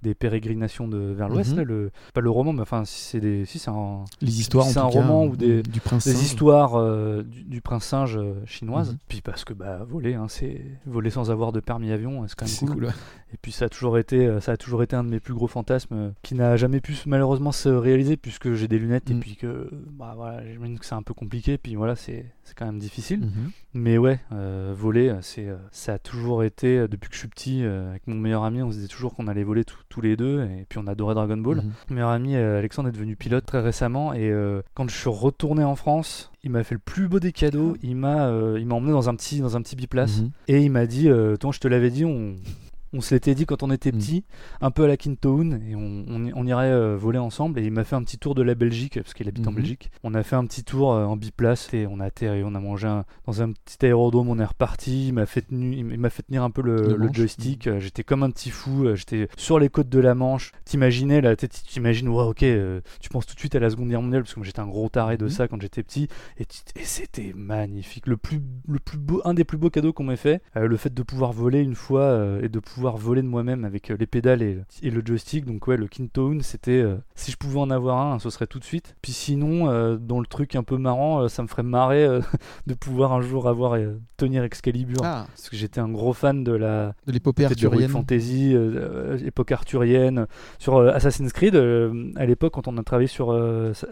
des pérégrinations de vers l'ouest là, le pas le roman mais enfin si c'est des si c'est un Les histoires, C'est un cas, roman ou des- du prince des singe. histoires du, du prince singe chinoise. Mhm. Puis parce que bah voler, hein, c'est voler sans avoir de permis avion, c'est quand même cool. cool. ouais. Et puis ça a toujours été, euh, ça a toujours été un de mes plus gros fantasmes euh, qui n'a jamais pu se- malheureusement se réaliser puisque j'ai des lunettes et Mhm. puis que bah voilà, j'imagine que c'est un peu compliqué. Puis voilà, c'est c'est quand même difficile. Mhm. Mais ouais, euh, voler, c'est, ça a toujours été, depuis que je suis petit, avec mon meilleur ami, on se disait toujours qu'on allait voler tous- tous les deux, et puis on adorait Dragon Ball. Mhm. Mon meilleur ami Alexandre est devenu pilote très récemment, et euh, quand je suis retourné en France, il m'a fait le plus beau des cadeaux. Il m'a, euh, il m'a emmené dans un petit, dans un petit biplace, Mhm. et il m'a dit, euh, toi, je te l'avais dit, on, on se l'était dit quand on était Mhm. petit, un peu à la Kintoon, et on, on, on irait euh, voler ensemble. Et il m'a fait un petit tour de la Belgique, parce qu'il habite en Mhm. Belgique. On a fait un petit tour euh, en biplace, et on a atterri, on a mangé un- dans un petit aérodrome, on est reparti. Il m'a fait, tenu- il m'a fait tenir un peu le, Le le manche. joystick. Euh, J'étais comme un petit fou, j'étais sur les côtes de la Manche. T'imaginais, là, t'imagines, ouais, ok, euh, tu penses tout de suite à la Seconde Guerre mondiale, parce que moi j'étais un gros taré de Mhm. ça quand j'étais petit. Et, c'était magnifique. Le plus, le plus beau, un des plus beaux cadeaux qu'on m'ait fait, le fait de pouvoir voler une fois et de pouvoir voler de moi-même avec euh, les pédales et, et le joystick. Donc ouais, le Kintoon, c'était euh, si je pouvais en avoir un, ce serait tout de suite. Puis sinon, euh, dans le truc un peu marrant, ça me ferait marrer de pouvoir un jour avoir euh, tenir Excalibur. Ah, Parce que j'étais un gros fan de la, de l'épopée arthurienne. Fantasy, époque arthurienne, sur Assassin's Creed. à l'époque, quand on a travaillé sur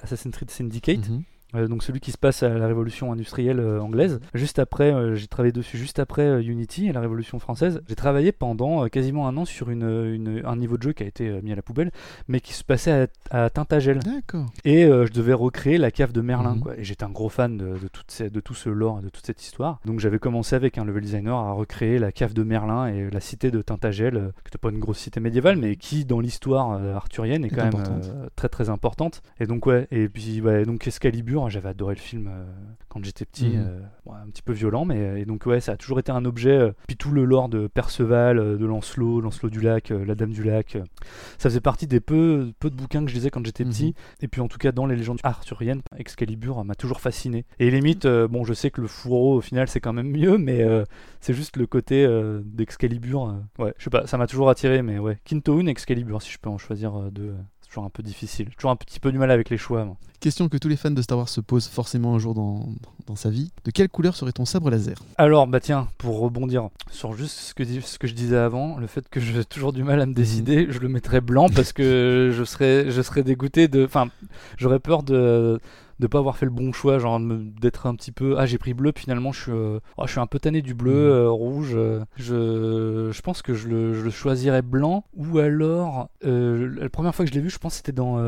Assassin's Creed Syndicate, Mhm. Donc celui qui se passe à la révolution industrielle euh, anglaise. Juste après, euh, j'ai travaillé dessus juste après euh, Unity et la révolution française. J'ai travaillé pendant euh, quasiment un an sur une, une- un niveau de jeu qui a été euh, mis à la poubelle, mais qui se passait à, à Tintagel. D'accord. Et euh, je devais recréer la cave de Merlin. Mhm. quoi. Et j'étais un gros fan de, de, toute ces- de tout ce lore, de toute cette histoire. Donc j'avais commencé avec un level designer à recréer la cave de Merlin et la cité de Tintagel, euh, qui n'était pas une grosse cité médiévale, mais qui dans l'histoire euh, arthurienne est Est quand même euh, très très importante. Et donc ouais, et puis ouais, donc Excalibur, j'avais adoré le film euh, quand j'étais petit, Mhm. euh, bon, un petit peu violent, mais euh, et donc ouais, ça a toujours été un objet. puis tout le lore de Perceval, de Lancelot, Lancelot du lac, la Dame du lac, ça faisait partie des peu peu de bouquins que je lisais quand j'étais Mhm. petit. Et puis en tout cas dans les légendes arthuriennes, Excalibur euh, m'a toujours fasciné. Et limite, bon, je sais que le fourreau au final c'est quand même mieux, mais c'est juste le côté d'Excalibur. ouais, je sais pas, ça m'a toujours attiré, mais ouais, Kintoon, Excalibur, si je peux en choisir deux. Toujours un peu difficile. Toujours un petit peu du mal avec les choix. moi. Question que tous les fans de Star Wars se posent forcément un jour dans, dans sa vie. De quelle couleur serait ton sabre laser? Alors, bah tiens, pour rebondir sur juste ce que, ce que je disais avant, le fait que j'ai toujours du mal à me décider, je le mettrais blanc parce que je serais, je serais dégoûté de. Enfin, j'aurais peur de de pas avoir fait le bon choix, genre d'être un petit peu ah j'ai pris bleu puis finalement je suis euh, oh, je suis un peu tanné du bleu Mhm. euh, rouge euh, je je pense que je le, je le choisirais blanc ou alors la première fois que je l'ai vu je pense que c'était dans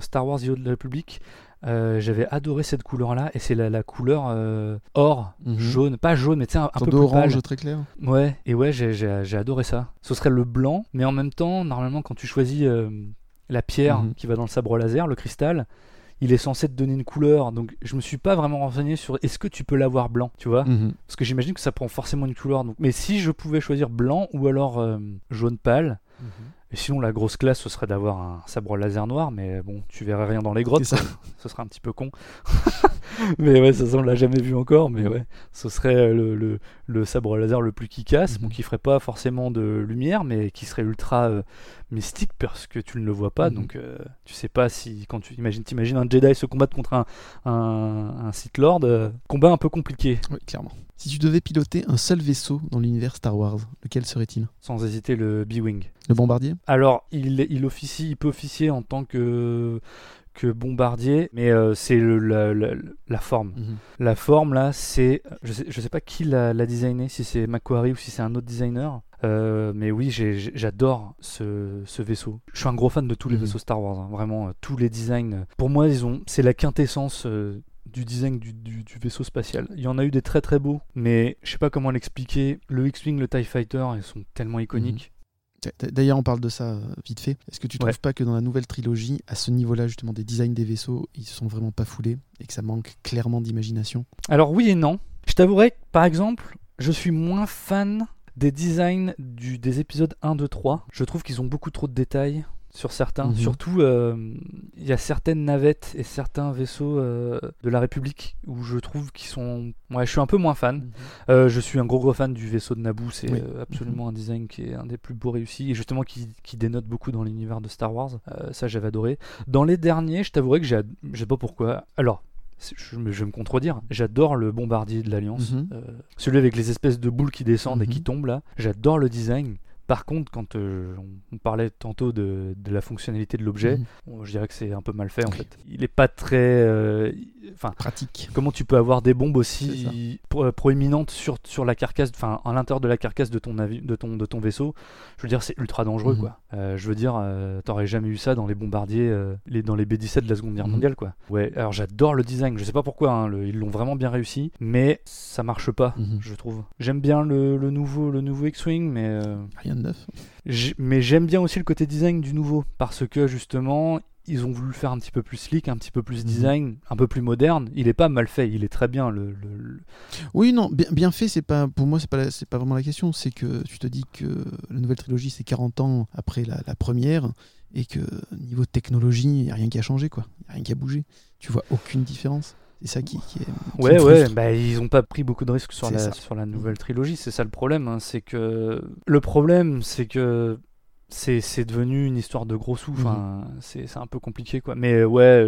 Star Wars The Old Republic euh, j'avais adoré cette couleur là et c'est la, la couleur euh, or Mhm. jaune pas jaune mais tu sais un, un peu plus d'orange pâle très clair ouais et ouais j'ai- adoré ça ce serait le blanc mais en même temps normalement quand tu choisis euh, la pierre Mhm. qui va dans le sabre laser le cristal il est censé te donner une couleur. Donc je me suis pas vraiment renseigné sur est-ce que tu peux l'avoir blanc tu vois? Mhm. parce que j'imagine que ça prend forcément une couleur. Donc mais si je pouvais choisir blanc ou alors euh, jaune pâle et sinon, la grosse classe, ce serait d'avoir un sabre laser noir, mais bon, tu verrais rien dans les grottes, ça. ce serait un petit peu con. mais ouais, ça, ça, on l'a jamais vu encore, mais ouais, ce serait euh, le, le, le sabre laser le plus qui casse, bon, Mhm. qui ferait pas forcément de lumière, mais qui serait ultra euh, mystique parce que tu ne le vois pas, Mhm. donc euh, tu sais pas si, quand tu imagines, t'imagines un Jedi se combattre contre un, un, un Sith Lord, euh, combat un peu compliqué, Oui, clairement. Si tu devais piloter un seul vaisseau dans l'univers Star Wars, lequel serait-il? Sans hésiter le B-Wing. Le bombardier? Alors, il, il officie, il peut officier en tant que que bombardier, mais euh, c'est le- la, la- la forme. La forme là, c'est, je sais, je sais pas qui l'a designé, si c'est Macquarie ou si c'est un autre designer. Euh, mais oui, j'adore ce, ce vaisseau. Je suis un gros fan de tous les Mhm. vaisseaux Star Wars, hein, vraiment euh, tous les designs. Pour moi, ils ont, c'est la quintessence euh, du design du, du- du vaisseau spatial. Il y en a eu des très très beaux, mais je sais pas comment l'expliquer. Le X-wing, le Tie Fighter, ils sont tellement iconiques. D- D'ailleurs, on parle de ça euh, vite fait. Est-ce que tu trouves Ouais. pas que dans la nouvelle trilogie, à ce niveau-là, justement, des designs des vaisseaux, ils se sont vraiment pas foulés et que ça manque clairement d'imagination? Alors oui et non. Je t'avouerai que, par exemple, je suis moins fan des designs du, des épisodes 1, 2, 3. Je trouve qu'ils ont beaucoup trop de détails sur certains. Mhm. Surtout, euh, il y a certaines navettes et certains vaisseaux euh, de la République où je trouve qu'ils sont. Ouais, je suis un peu moins fan. Euh, je suis un gros gros fan du vaisseau de Naboo. C'est Oui. absolument un design qui est un des plus beaux réussis et justement qui, qui dénote beaucoup dans l'univers de Star Wars. Ça, j'avais adoré. Dans les derniers, je t'avouerai que j'ai, ad- je sais pas pourquoi. Alors. Je, vais me contredire. J'adore le bombardier de l'Alliance. Mhm. Euh, celui avec les espèces de boules qui descendent et qui Mhm. tombent là. J'adore le design. Par contre, quand euh, on- parlait tantôt de, de la fonctionnalité de l'objet, bon, je dirais que c'est un peu mal fait en fait. Il est pas très. euh, Enfin, Pratique. comment tu peux avoir des bombes aussi pro- euh, proéminentes sur, sur la carcasse, enfin à l'intérieur de la carcasse de ton, avi- de ton, de ton vaisseau? Je veux dire, c'est ultra dangereux Mhm. quoi. Euh, je veux dire, euh, t'aurais jamais eu ça dans les bombardiers, euh, les, dans les B-17 de la Seconde Guerre Mhm. mondiale quoi. Ouais, alors j'adore le design, je sais pas pourquoi, hein, le- ils l'ont vraiment bien réussi, mais ça marche pas, Mhm. je trouve. J'aime bien le, le nouveau, le nouveau X-Wing, mais. Rien de neuf. Mais j'aime bien aussi le côté design du nouveau, parce que justement, ils ont voulu le faire un petit peu plus slick, un petit peu plus Mhm. design, un peu plus moderne. Il est pas mal fait, il est très bien. Le, le- le- Oui, non, bien, bien fait, c'est pas pour moi, c'est pas c'est pas vraiment la question. C'est que tu te dis que la nouvelle trilogie, c'est 40 ans après la, la première, et que niveau technologie, il n'y a rien qui a changé, quoi. Il n'y a rien qui a bougé. Tu vois aucune différence. C'est ça qui, qui est. qui Ouais, ouais, bah, ils ont pas pris beaucoup de risques sur la, ça. sur la nouvelle trilogie, c'est ça le problème. hein, c'est que le problème, c'est que c'est c'est devenu une histoire de gros sous. Enfin, c'est c'est un peu compliqué, quoi. Mais euh, ouais,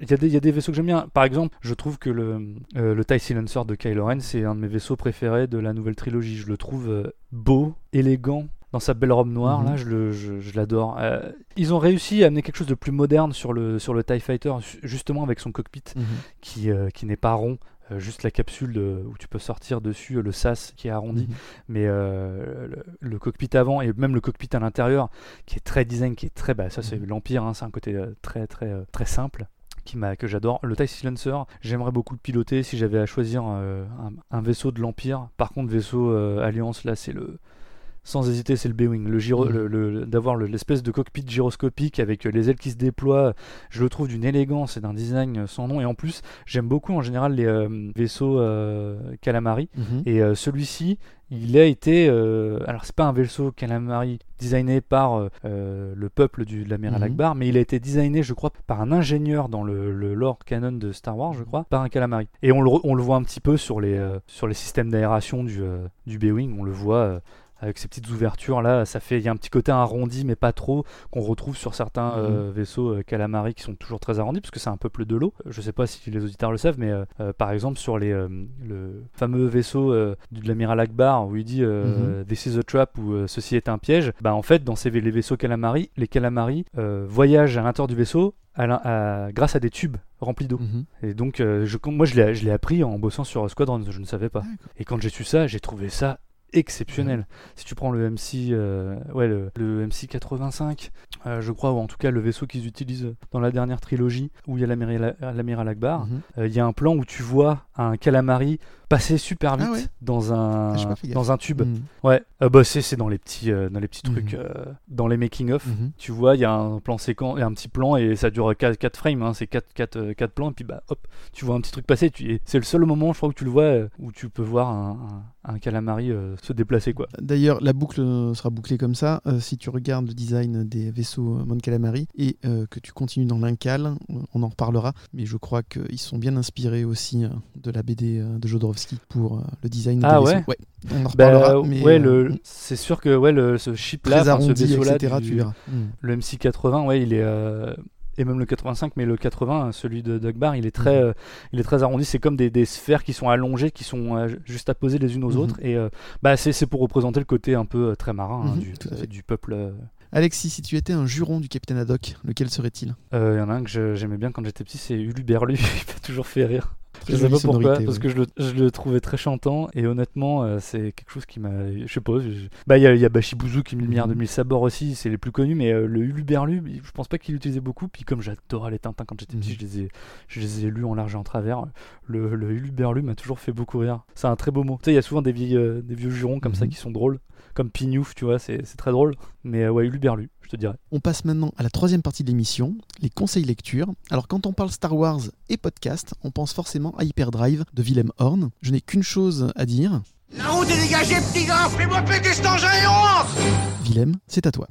il y, a des- il y a des vaisseaux que j'aime bien. Par exemple, je trouve que le, euh, le TIE Silencer de Kylo Ren, c'est un de mes vaisseaux préférés de la nouvelle trilogie. Je le trouve euh, beau, élégant. Dans sa belle robe noire, Mhm. là, je le- je- je l'adore. Euh, ils ont réussi à amener quelque chose de plus moderne sur le, sur le TIE Fighter, ju- justement avec son cockpit Mhm. qui, euh, qui n'est pas rond, euh, juste la capsule de- où tu peux sortir dessus, euh, le sas qui est arrondi, Mhm. mais euh, le, le cockpit avant et même le cockpit à l'intérieur qui est très design, qui est très, bah ça c'est Mhm. l'Empire, hein, c'est un côté très très très simple. Qui m'a, que j'adore. Le TIE Silencer, j'aimerais beaucoup le piloter si j'avais à choisir euh, un, un vaisseau de l'Empire. Par contre, vaisseau euh, Alliance, là, c'est le, sans hésiter, c'est le B-Wing. Le gyro, le- le- d'avoir le- l'espèce de cockpit gyroscopique avec les ailes qui se déploient, je le trouve d'une élégance et d'un design sans nom. Et en plus, j'aime beaucoup en général les euh, vaisseaux euh, Calamari. Mhm. Et euh, celui-ci, il a été. euh, alors, c'est pas un vaisseau Calamari designé par le peuple du, de l'amiral Mhm. Akbar, mais il a été designé, je crois, par un ingénieur dans le, le lore canon de Star Wars, je crois, par un Calamari. Et on le, re- on le voit un petit peu sur les, sur les systèmes d'aération du, du B-Wing, on le voit. Avec ces petites ouvertures là, ça fait il y a un petit côté arrondi mais pas trop qu'on retrouve sur certains Mhm. euh, vaisseaux euh, calamari qui sont toujours très arrondis parce que c'est un peuple de l'eau. Je sais pas si les auditeurs le savent mais euh, euh, par exemple sur les le fameux vaisseau de l'amiral Akbar où il dit euh, this is a trap ou ceci est un piège, bah en fait dans ces les vaisseaux calamari, les calamari voyagent à l'intérieur du vaisseau à l'in- à- grâce à des tubes remplis d'eau. Mhm. Et donc, euh, je, moi, je l'ai appris en bossant sur Squadron, je ne savais pas. Et quand j'ai su ça, j'ai trouvé ça exceptionnel. Si tu prends le MC, euh, ouais, le, le MC 85, euh, je crois, ou en tout cas le vaisseau qu'ils utilisent dans la dernière trilogie, où il y a l'amiral Akbar, Mhm. euh, il y a un plan où tu vois un calamari passer super vite Ah ouais dans un Ah, dans un tube. Mhm. Ouais, euh, bah c'est c'est dans les petits euh, dans les petits trucs euh, dans les making of. Mhm. Tu vois, il y a un plan séquent et un petit plan et ça dure 4, frames, hein, c'est 4, 4, plans et puis bah hop, tu vois un petit truc passer. Tu, c'est le seul moment, je crois, où tu le vois où tu peux voir un, un, un calamari euh, se déplacer quoi. D'ailleurs, la boucle sera bouclée comme ça. euh, si tu regardes le design des vaisseaux Mon Calamari et euh, que tu continues dans l'Incal, on en reparlera. Mais je crois qu'ils sont bien inspirés aussi euh, de la BD euh, de Jodorowsky pour euh, le design Ah des vaisseaux. ouais On en Bah, reparlera. mais, ouais, euh, c'est sûr que ouais, le, ce chip là, enfin, ce vaisseau là. Mhm. le MC 80, ouais, il est euh, et même le 85, mais le 80, celui de Dagbar, il est très, euh, il est très arrondi. C'est comme des, des sphères qui sont allongées, qui sont euh, juste à poser les unes aux Mhm. autres. Et euh, bah, c'est, pour représenter le côté un peu très marin hein, du, tout peuple. Alexis, si tu étais un juron du capitaine Haddock, lequel serait-il? Il y en a un que j'aimais bien quand j'étais petit, c'est Ulu Berlu. il m'a toujours fait rire. Je sais pas pourquoi, parce que je le, je le trouvais très chantant et honnêtement, euh, c'est quelque chose qui m'a. Je sais pas. je- Bah, il y y a Bashibouzou qui 1000 milliards de mille sabords aussi, c'est les plus connus, mais euh, le Uluberlu, je pense pas qu'il l'utilisait beaucoup. Puis comme j'adorais les Tintins quand j'étais petit, Mhm. je, les ai, je les ai lus en large et en travers. Le, le Uluberlu m'a toujours fait beaucoup rire. C'est un très beau mot. Tu sais, il y a souvent des, vieilles, euh, des vieux jurons comme ça Mhm. qui sont drôles. Comme Pignouf, tu vois, c'est très drôle. Mais euh, ouais, Uluberlu, je te dirai. On passe maintenant à la troisième partie de l'émission, les conseils lecture. Alors quand on parle Star Wars et podcast, on pense forcément à Hyperdrive de Willem Horn. Je n'ai qu'une chose à dire. La route est dégagée, petit gars Fais-moi péter cet engin et on rentre Willem, c'est à toi.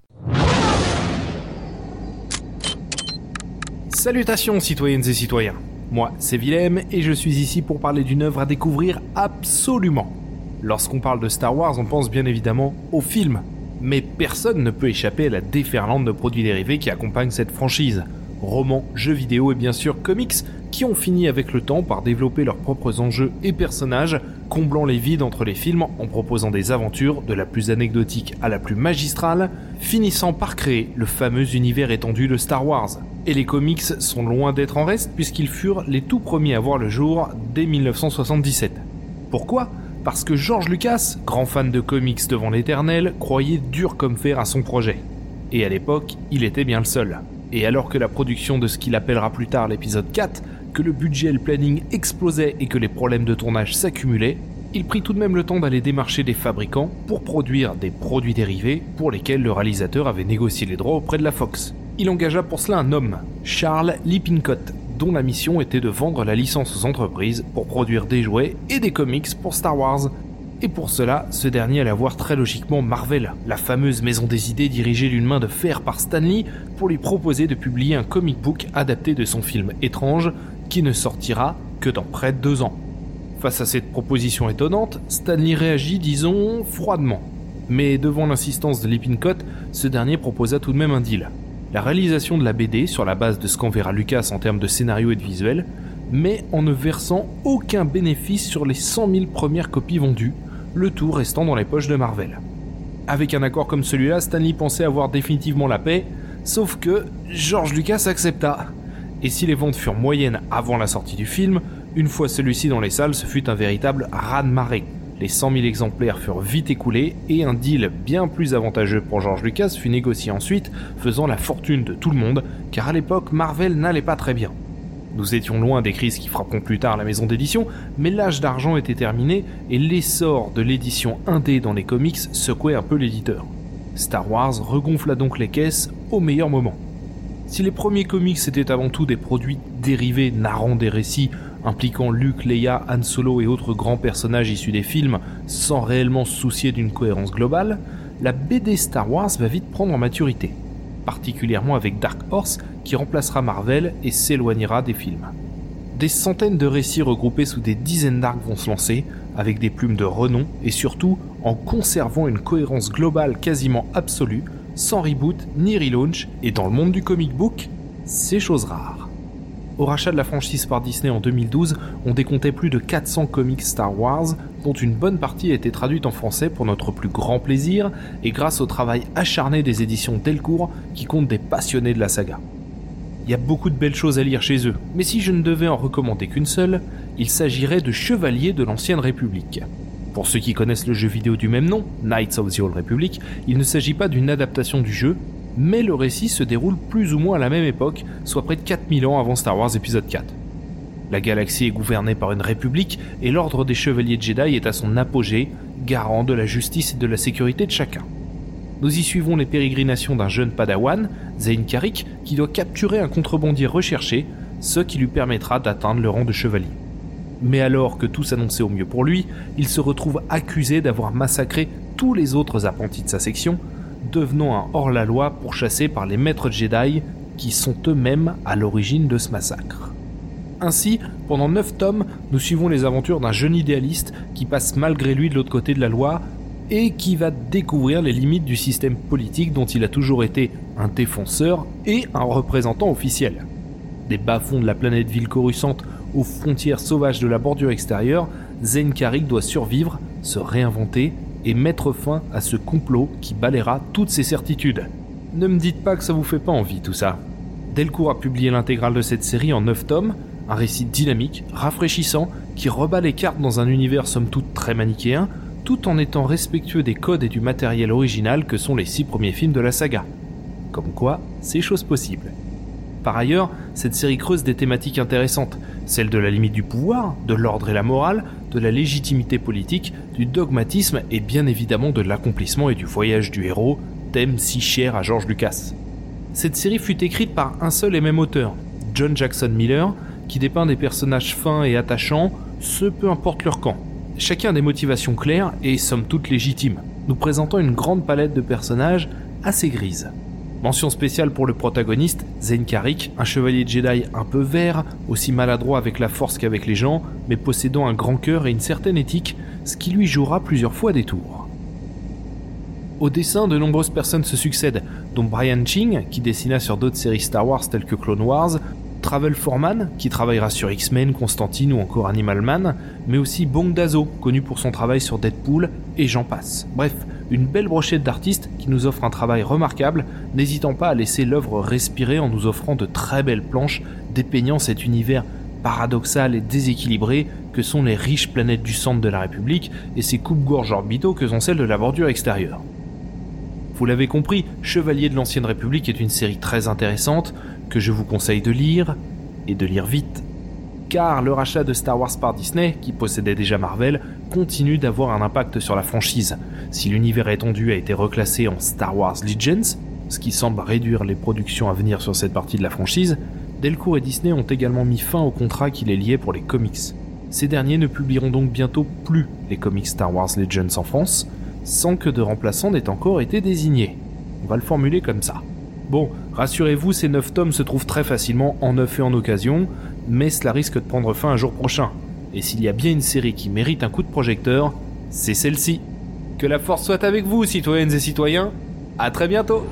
Salutations citoyennes et citoyens. Moi, c'est Willem et je suis ici pour parler d'une œuvre à découvrir absolument. Lorsqu'on parle de Star Wars, on pense bien évidemment au film. Mais personne ne peut échapper à la déferlante de produits dérivés qui accompagnent cette franchise. Romans, jeux vidéo et bien sûr comics qui ont fini avec le temps par développer leurs propres enjeux et personnages, comblant les vides entre les films en proposant des aventures de la plus anecdotique à la plus magistrale, finissant par créer le fameux univers étendu de Star Wars. Et les comics sont loin d'être en reste puisqu'ils furent les tout premiers à voir le jour dès 1977. Pourquoi? Parce que George Lucas, grand fan de comics devant l'éternel, croyait dur comme fer à son projet. Et à l'époque, il était bien le seul. Et alors que la production de ce qu'il appellera plus tard l'épisode 4, que le budget et le planning explosaient et que les problèmes de tournage s'accumulaient, il prit tout de même le temps d'aller démarcher des fabricants pour produire des produits dérivés pour lesquels le réalisateur avait négocié les droits auprès de la Fox. Il engagea pour cela un homme, Charles Lippincott, dont la mission était de vendre la licence aux entreprises pour produire des jouets et des comics pour Star Wars. Et pour cela, ce dernier allait voir très logiquement Marvel, la fameuse maison des idées dirigée d'une main de fer par Stanley, pour lui proposer de publier un comic book adapté de son film étrange, qui ne sortira que dans près de deux ans. Face à cette proposition étonnante, Stanley réagit, disons, froidement. Mais devant l'insistance de Lippincott, ce dernier proposa tout de même un deal. La réalisation de la BD sur la base de ce qu'enverra Lucas en termes de scénario et de visuel, mais en ne versant aucun bénéfice sur les 100 000 premières copies vendues, le tout restant dans les poches de Marvel. Avec un accord comme celui-là, Stanley pensait avoir définitivement la paix, sauf que George Lucas accepta. Et si les ventes furent moyennes avant la sortie du film, une fois celui-ci dans les salles, ce fut un véritable raz-de-marée. Les 100 000 exemplaires furent vite écoulés et un deal bien plus avantageux pour George Lucas fut négocié ensuite, faisant la fortune de tout le monde, car à l'époque Marvel n'allait pas très bien. Nous étions loin des crises qui frapperont plus tard la maison d'édition, mais l'âge d'argent était terminé et l'essor de l'édition indé dans les comics secouait un peu l'éditeur. Star Wars regonfla donc les caisses au meilleur moment. Si les premiers comics étaient avant tout des produits dérivés narrant des récits impliquant Luke, Leia, Han Solo et autres grands personnages issus des films sans réellement se soucier d'une cohérence globale, la BD Star Wars va vite prendre en maturité, particulièrement avec Dark Horse qui remplacera Marvel et s'éloignera des films. Des centaines de récits regroupés sous des dizaines d'arcs vont se lancer, avec des plumes de renom et surtout en conservant une cohérence globale quasiment absolue, sans reboot ni relaunch, et dans le monde du comic book, c'est chose rare. Au rachat de la franchise par Disney en 2012, on décomptait plus de 400 comics Star Wars, dont une bonne partie a été traduite en français pour notre plus grand plaisir et grâce au travail acharné des éditions Delcourt qui comptent des passionnés de la saga. Il y a beaucoup de belles choses à lire chez eux, mais si je ne devais en recommander qu'une seule, il s'agirait de Chevaliers de l'Ancienne République. Pour ceux qui connaissent le jeu vidéo du même nom, Knights of the Old Republic, il ne s'agit pas d'une adaptation du jeu, mais le récit se déroule plus ou moins à la même époque, soit près de 4000 ans avant Star Wars épisode 4. La galaxie est gouvernée par une république et l'ordre des chevaliers Jedi est à son apogée, garant de la justice et de la sécurité de chacun. Nous y suivons les pérégrinations d'un jeune padawan, Zayn Karik, qui doit capturer un contrebandier recherché, ce qui lui permettra d'atteindre le rang de chevalier. Mais alors que tout s'annonçait au mieux pour lui, il se retrouve accusé d'avoir massacré tous les autres apprentis de sa section, devenant un hors-la-loi pourchassé par les maîtres Jedi qui sont eux-mêmes à l'origine de ce massacre. Ainsi, pendant 9 tomes, nous suivons les aventures d'un jeune idéaliste qui passe malgré lui de l'autre côté de la loi et qui va découvrir les limites du système politique dont il a toujours été un défenseur et un représentant officiel. Des bas-fonds de la planète ville coruscante aux frontières sauvages de la bordure extérieure, Zen Karik doit survivre, se réinventer et mettre fin à ce complot qui balayera toutes ses certitudes. Ne me dites pas que ça vous fait pas envie tout ça. Delcourt a publié l'intégrale de cette série en 9 tomes, un récit dynamique, rafraîchissant, qui rebat les cartes dans un univers somme toute très manichéen, tout en étant respectueux des codes et du matériel original que sont les six premiers films de la saga. Comme quoi, c'est chose possible. Par ailleurs, cette série creuse des thématiques intéressantes, celles de la limite du pouvoir, de l'ordre et la morale, de la légitimité politique, du dogmatisme et bien évidemment de l'accomplissement et du voyage du héros thème si cher à George Lucas. Cette série fut écrite par un seul et même auteur, John Jackson Miller, qui dépeint des personnages fins et attachants, ce peu importe leur camp. Chacun a des motivations claires et somme toute légitimes, nous présentant une grande palette de personnages assez grises. Mention spéciale pour le protagoniste, Zane Carrick, un chevalier Jedi un peu vert, aussi maladroit avec la force qu'avec les gens, mais possédant un grand cœur et une certaine éthique, ce qui lui jouera plusieurs fois des tours. Au dessin, de nombreuses personnes se succèdent, dont Brian Ching, qui dessina sur d'autres séries Star Wars telles que Clone Wars, Travel Foreman, qui travaillera sur X-Men, Constantine ou encore Animal Man, mais aussi Bong Dazo, connu pour son travail sur Deadpool, et j'en passe. Bref, une belle brochette d'artistes qui nous offre un travail remarquable, n'hésitant pas à laisser l'œuvre respirer en nous offrant de très belles planches dépeignant cet univers paradoxal et déséquilibré que sont les riches planètes du centre de la République et ces coupes-gorges orbitaux que sont celles de la bordure extérieure. Vous l'avez compris, Chevalier de l'Ancienne République est une série très intéressante que je vous conseille de lire, et de lire vite. Car le rachat de Star Wars par Disney, qui possédait déjà Marvel, continue d'avoir un impact sur la franchise. Si l'univers étendu a été reclassé en Star Wars Legends, ce qui semble réduire les productions à venir sur cette partie de la franchise, Delcourt et Disney ont également mis fin au contrat qui les liait pour les comics. Ces derniers ne publieront donc bientôt plus les comics Star Wars Legends en France, sans que de remplaçant n'ait encore été désigné. On va le formuler comme ça. Bon, rassurez-vous, ces 9 tomes se trouvent très facilement en neuf et en occasion, mais cela risque de prendre fin un jour prochain. Et s'il y a bien une série qui mérite un coup de projecteur, c'est celle-ci. Que la force soit avec vous, citoyennes et citoyens. À très bientôt.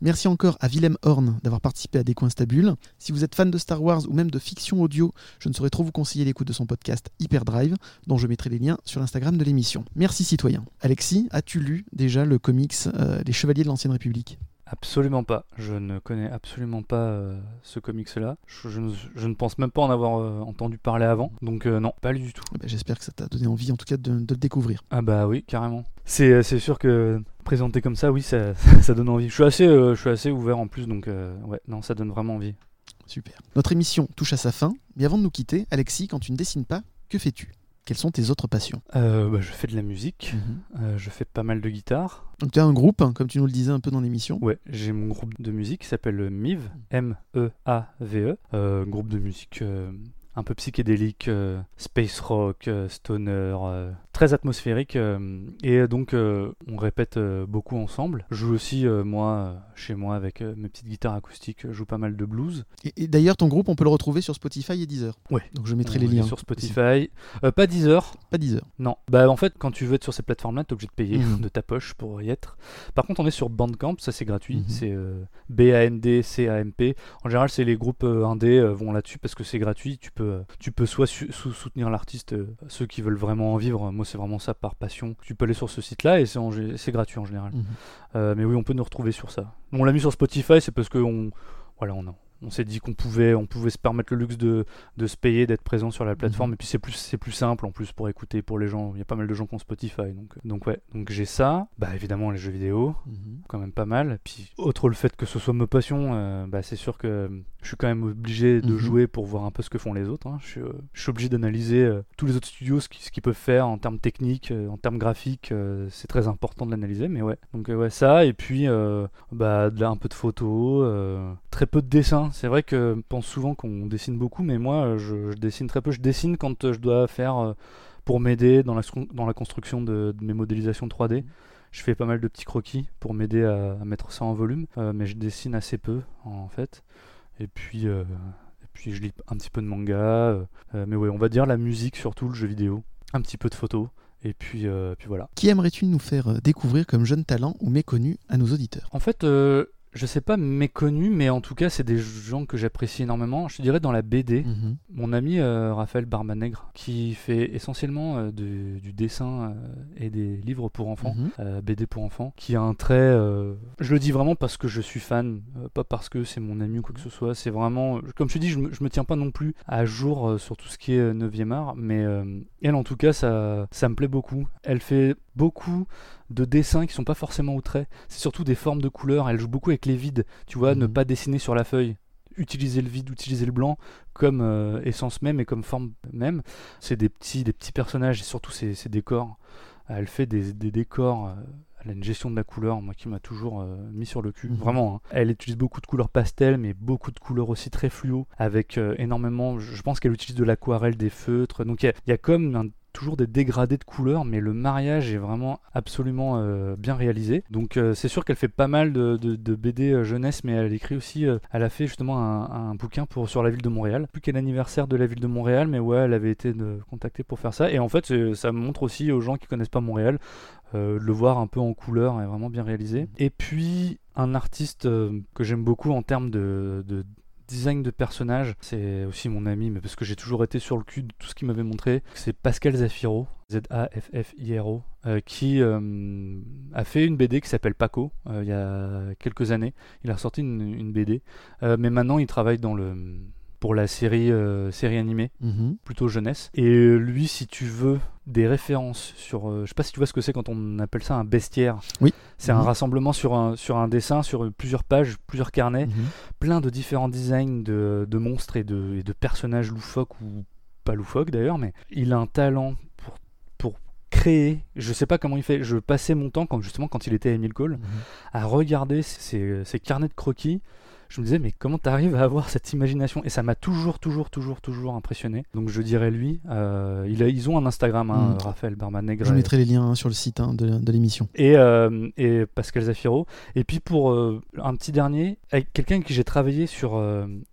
Merci encore à Willem Horn d'avoir participé à Décoinstabule. Si vous êtes fan de Star Wars ou même de fiction audio, je ne saurais trop vous conseiller l'écoute de son podcast Hyperdrive, dont je mettrai les liens sur l'Instagram de l'émission. Merci citoyen. Alexis, as-tu lu déjà le comics euh, Les Chevaliers de l'Ancienne République? Absolument pas. Je ne connais absolument pas euh, ce comics-là. Je, je ne- je ne pense même pas en avoir euh, entendu parler avant. Donc euh, non, pas lu du tout. Ben, J'espère que ça t'a donné envie en tout cas de, de le découvrir. Ah bah oui, carrément. C'est c'est sûr que présenté comme ça, oui, ça, ça donne envie. Je suis assez, je suis assez ouvert en plus, donc euh, ouais, non, ça donne vraiment envie. Super. Notre émission touche à sa fin, mais avant de nous quitter, Alexis, quand tu ne dessines pas, que fais-tu? Quelles sont tes autres passions? Euh, bah, je fais de la musique, euh, je fais pas mal de guitare. Donc tu as un groupe, hein, comme tu nous le disais un peu dans l'émission. Ouais, j'ai mon groupe de musique qui s'appelle euh, MIV, M-E-A-V-E, euh, groupe de musique un peu psychédélique, space rock, stoner, très atmosphérique. euh, et donc euh, on répète euh, beaucoup ensemble. Je joue aussi moi chez moi avec mes petites guitares acoustiques, je joue pas mal de blues. Et, et d'ailleurs, ton groupe, on peut le retrouver sur Spotify et Deezer. Ouais. Donc je mettrai On les liens. sur Spotify. Pas Deezer, Pas Deezer. non. Bah en fait, quand tu veux être sur ces plateformes-là, t'es obligé de payer Mhm. de ta poche pour y être. Par contre, on est sur Bandcamp, ça c'est gratuit. Mhm. C'est euh, B-A-N-D-C-A-M-P. En général, c'est les groupes indés vont là-dessus parce que c'est gratuit. Tu peux, tu peux soit su- soutenir l'artiste, ceux qui veulent vraiment en vivre. Moi, c'est vraiment ça par passion. Tu peux aller sur ce site-là et c'est en gé- c'est gratuit en général. Mhm. Euh, mais oui, on peut nous retrouver sur ça. On l'a mis sur Spotify, c'est parce que on, voilà, on, a- on s'est dit qu'on pouvait, on pouvait se permettre le luxe de, de se payer, d'être présent sur la plateforme. Et puis c'est plus, c'est plus simple en plus pour écouter pour les gens. Il y a pas mal de gens qui ont Spotify, donc, donc ouais. Donc j'ai ça. Bah évidemment les jeux vidéo, Mhm. quand même pas mal. Puis autre le fait que ce soit ma passion, euh, bah c'est sûr que euh, je suis quand même obligé de Mhm. jouer pour voir un peu ce que font les autres. hein. Je, suis, euh, je suis obligé d'analyser euh, tous les autres studios, ce qu'ils ce qu'ils peuvent faire en termes techniques, euh, en termes graphiques. euh, c'est très important de l'analyser, mais ouais. Donc euh, ouais ça et puis euh, bah de là, un peu de photos, euh, très peu de dessins. C'est vrai que on pense souvent qu'on dessine beaucoup, mais moi euh, je, je dessine très peu. Je dessine quand euh, je dois faire euh, pour m'aider dans la, dans la construction de, de mes modélisations 3D. Je fais pas mal de petits croquis pour m'aider à, à mettre ça en volume, euh, mais je dessine assez peu en fait. Et puis, euh, et puis je lis un petit peu de manga, euh, mais ouais, on va dire la musique surtout, le jeu vidéo, un petit peu de photos, et puis, euh, puis voilà. Qui aimerais-tu nous faire découvrir comme jeune talent ou méconnu à nos auditeurs? En fait, euh, je sais pas méconnu, mais en tout cas, c'est des gens que j'apprécie énormément. Je dirais dans la BD, Mhm. mon ami euh, Raphaël Barmanègre, qui fait essentiellement euh, du, du dessin euh, et des livres pour enfants. Mhm. BD pour enfants, qui a un trait. je le dis vraiment parce que je suis fan, pas parce que c'est mon ami ou quoi que ce soit. C'est vraiment. Comme je te dis, je me, je me tiens pas non plus à jour sur tout ce qui est 9e art, mais elle en tout cas, ça, ça me plaît beaucoup. Elle fait beaucoup de dessins qui sont pas forcément au trait. C'est surtout des formes de couleurs. Elle joue beaucoup avec les vides. Tu vois, ne Mhm. pas dessiner sur la feuille. utiliser le vide, utiliser le blanc comme euh, essence même et comme forme même. C'est des petits, des petits personnages et surtout ces, ces décors. Elle fait des, des décors. euh, elle a une gestion de la couleur, moi qui m'a toujours euh, mis sur le cul, Mhm. vraiment. hein. Elle utilise beaucoup de couleurs pastel, mais beaucoup de couleurs aussi très fluo, avec énormément. Je pense qu'elle utilise de l'aquarelle, des feutres. Donc il y y, a comme un- toujours des dégradés de couleurs, mais le mariage est vraiment absolument euh, bien réalisé. Donc euh, c'est sûr qu'elle fait pas mal de, BD euh, jeunesse, mais elle écrit aussi. elle a fait justement un, bouquin pour sur la ville de Montréal. Plus qu'à l'anniversaire de la ville de Montréal, mais ouais, elle avait été contactée pour faire ça. Et en fait, ça montre aussi aux gens qui connaissent pas Montréal le voir un peu en couleur est vraiment bien réalisé. Et puis un artiste que j'aime beaucoup en termes de design de personnage, c'est aussi mon ami, mais parce que j'ai toujours été sur le cul de tout ce qu'il m'avait montré, c'est Pascal Zafiro, Z-A-F-F-I-R-O, euh, qui euh, a fait une BD qui s'appelle Paco euh, il y a quelques années. Il a ressorti une, BD, mais maintenant il travaille dans le pour la série euh, série animée Mhm. plutôt jeunesse. Et euh, lui, si tu veux des références sur, euh, je sais pas si tu vois ce que c'est quand on appelle ça un bestiaire. Oui. C'est un Mhm. rassemblement sur un sur un dessin, sur plusieurs pages, plusieurs carnets, Mhm. plein de différents designs de, de monstres et de, et de personnages loufoques ou pas loufoques d'ailleurs, mais il a un talent pour pour créer. Je sais pas comment il fait. Je passais mon temps quand justement quand il était à Emile Cole à regarder ces, ces carnets de croquis. Je me disais, mais comment t'arrives à avoir cette imagination? Et ça m'a toujours, toujours, toujours, toujours impressionné. Donc je dirais lui. euh, il a- ils ont un Instagram, hein, Mm. Raphaël Barmanegre. Je mettrai les liens sur le site hein, de, de l'émission. Et, euh, et Pascal Zafiro. Et puis pour euh, un petit dernier, avec quelqu'un avec qui j'ai travaillé sur,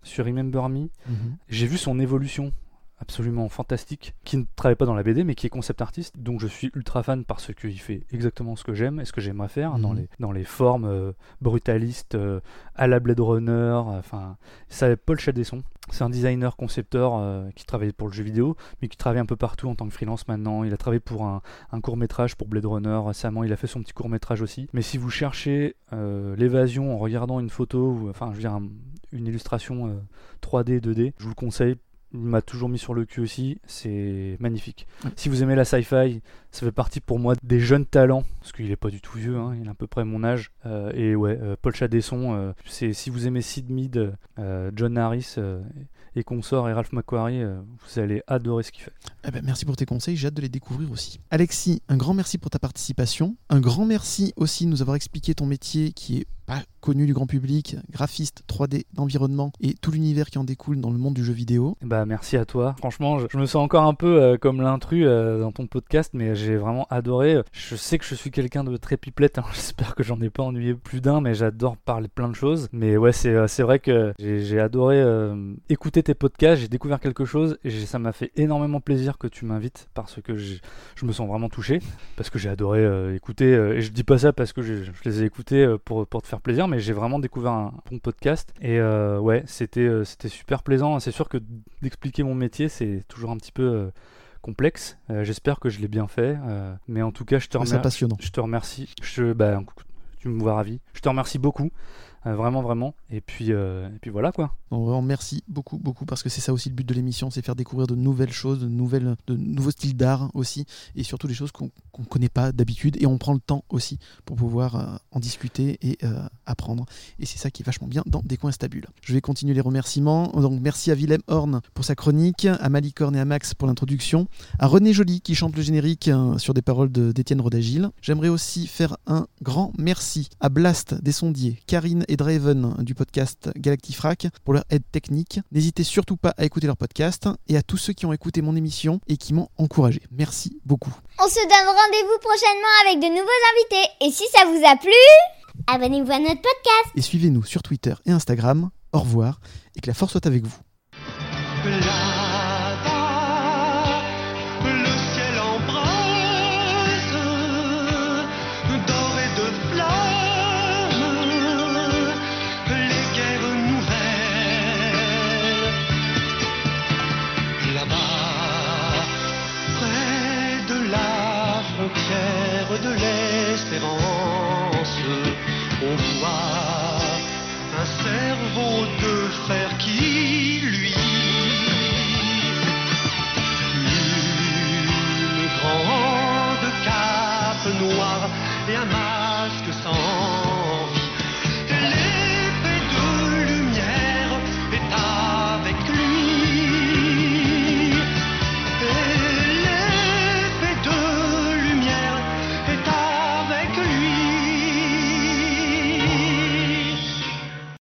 sur Remember Me, Mhm. j'ai vu son évolution absolument fantastique, qui ne travaille pas dans la BD mais qui est concept artiste, donc je suis ultra fan parce qu'il fait exactement ce que j'aime et ce que j'aimerais faire dans, Mhm. les, dans les formes euh, brutalistes, euh, à la Blade Runner, euh, enfin, c'est Paul Chadesson. C'est un designer concepteur euh, qui travaille pour le jeu vidéo, mais qui travaille un peu partout en tant que freelance maintenant. Il a travaillé pour un, un court métrage pour Blade Runner récemment. Il a fait son petit court métrage aussi. Mais si vous cherchez l'évasion en regardant une photo, ou, enfin, je veux dire, un- une illustration euh, 3D, 2D, je vous le conseille. Il m'a toujours mis sur le cul aussi, c'est magnifique. Ouais. Si vous aimez la sci-fi, ça fait partie pour moi des jeunes talents, parce qu'il est pas du tout vieux, hein, il a à peu près mon âge. Euh, et ouais, euh, Paul Chadesson, euh, c'est si vous aimez Sid Mead, John Harris et consorts et Ralph McQuarrie, vous allez adorer ce qu'il fait. Eh ben, merci pour tes conseils, j'ai hâte de les découvrir aussi. Alexis, un grand merci pour ta participation. Un grand merci aussi de nous avoir expliqué ton métier qui est pas connu du grand public, graphiste 3D d'environnement et tout l'univers qui en découle dans le monde du jeu vidéo. Bah merci à toi. Franchement, je, me sens encore un peu euh, comme l'intrus euh, dans ton podcast, mais j'ai vraiment adoré. Je sais que je suis quelqu'un de très pipelette. hein. J'espère que j'en ai pas ennuyé plus d'un, mais j'adore parler plein de choses. Mais ouais, c'est euh, vrai que j'ai adoré écouter tes podcasts. J'ai découvert quelque chose et ça m'a fait énormément plaisir que tu m'invites parce que je me sens vraiment touché parce que j'ai adoré écouter. et je dis pas ça parce que je les ai écoutés pour pour te faire plaisir, mais j'ai vraiment découvert un bon podcast. Et euh, ouais, c'était euh, c'était super plaisant. C'est sûr que d'expliquer mon métier, c'est toujours un petit peu euh, complexe. Euh, J'espère que je l'ai bien fait. euh, mais en tout cas, je te, Ouais, C'est remer- passionnant. je te remercie. Je, bah, tu me vois ravi. Je te remercie beaucoup. Euh, vraiment, vraiment. Et puis, euh, et puis voilà quoi. Donc, vraiment, merci beaucoup, beaucoup, parce que c'est ça aussi le but de l'émission, c'est faire découvrir de nouvelles choses, de, nouvelles, de nouveaux styles d'art aussi, et surtout des choses qu'on ne connaît pas d'habitude, et on prend le temps aussi pour pouvoir euh, en discuter et apprendre. Et c'est ça qui est vachement bien dans Des coins stables. Je vais continuer les remerciements. Donc merci à Willem Horn pour sa chronique, à Malicorne et à Max pour l'introduction, à René Joly qui chante le générique sur des paroles de- d'Étienne Rodagil. J'aimerais aussi faire un grand merci à Blast des sondiers, Karine et Draven du podcast Galactifrac pour leur aide technique. N'hésitez surtout pas à écouter leur podcast et à tous ceux qui ont écouté mon émission et qui m'ont encouragé. Merci beaucoup. On se donne rendez-vous prochainement avec de nouveaux invités. Et si ça vous a plu, abonnez-vous à notre podcast. Et suivez-nous sur Twitter et Instagram. Au revoir et que la force soit avec vous.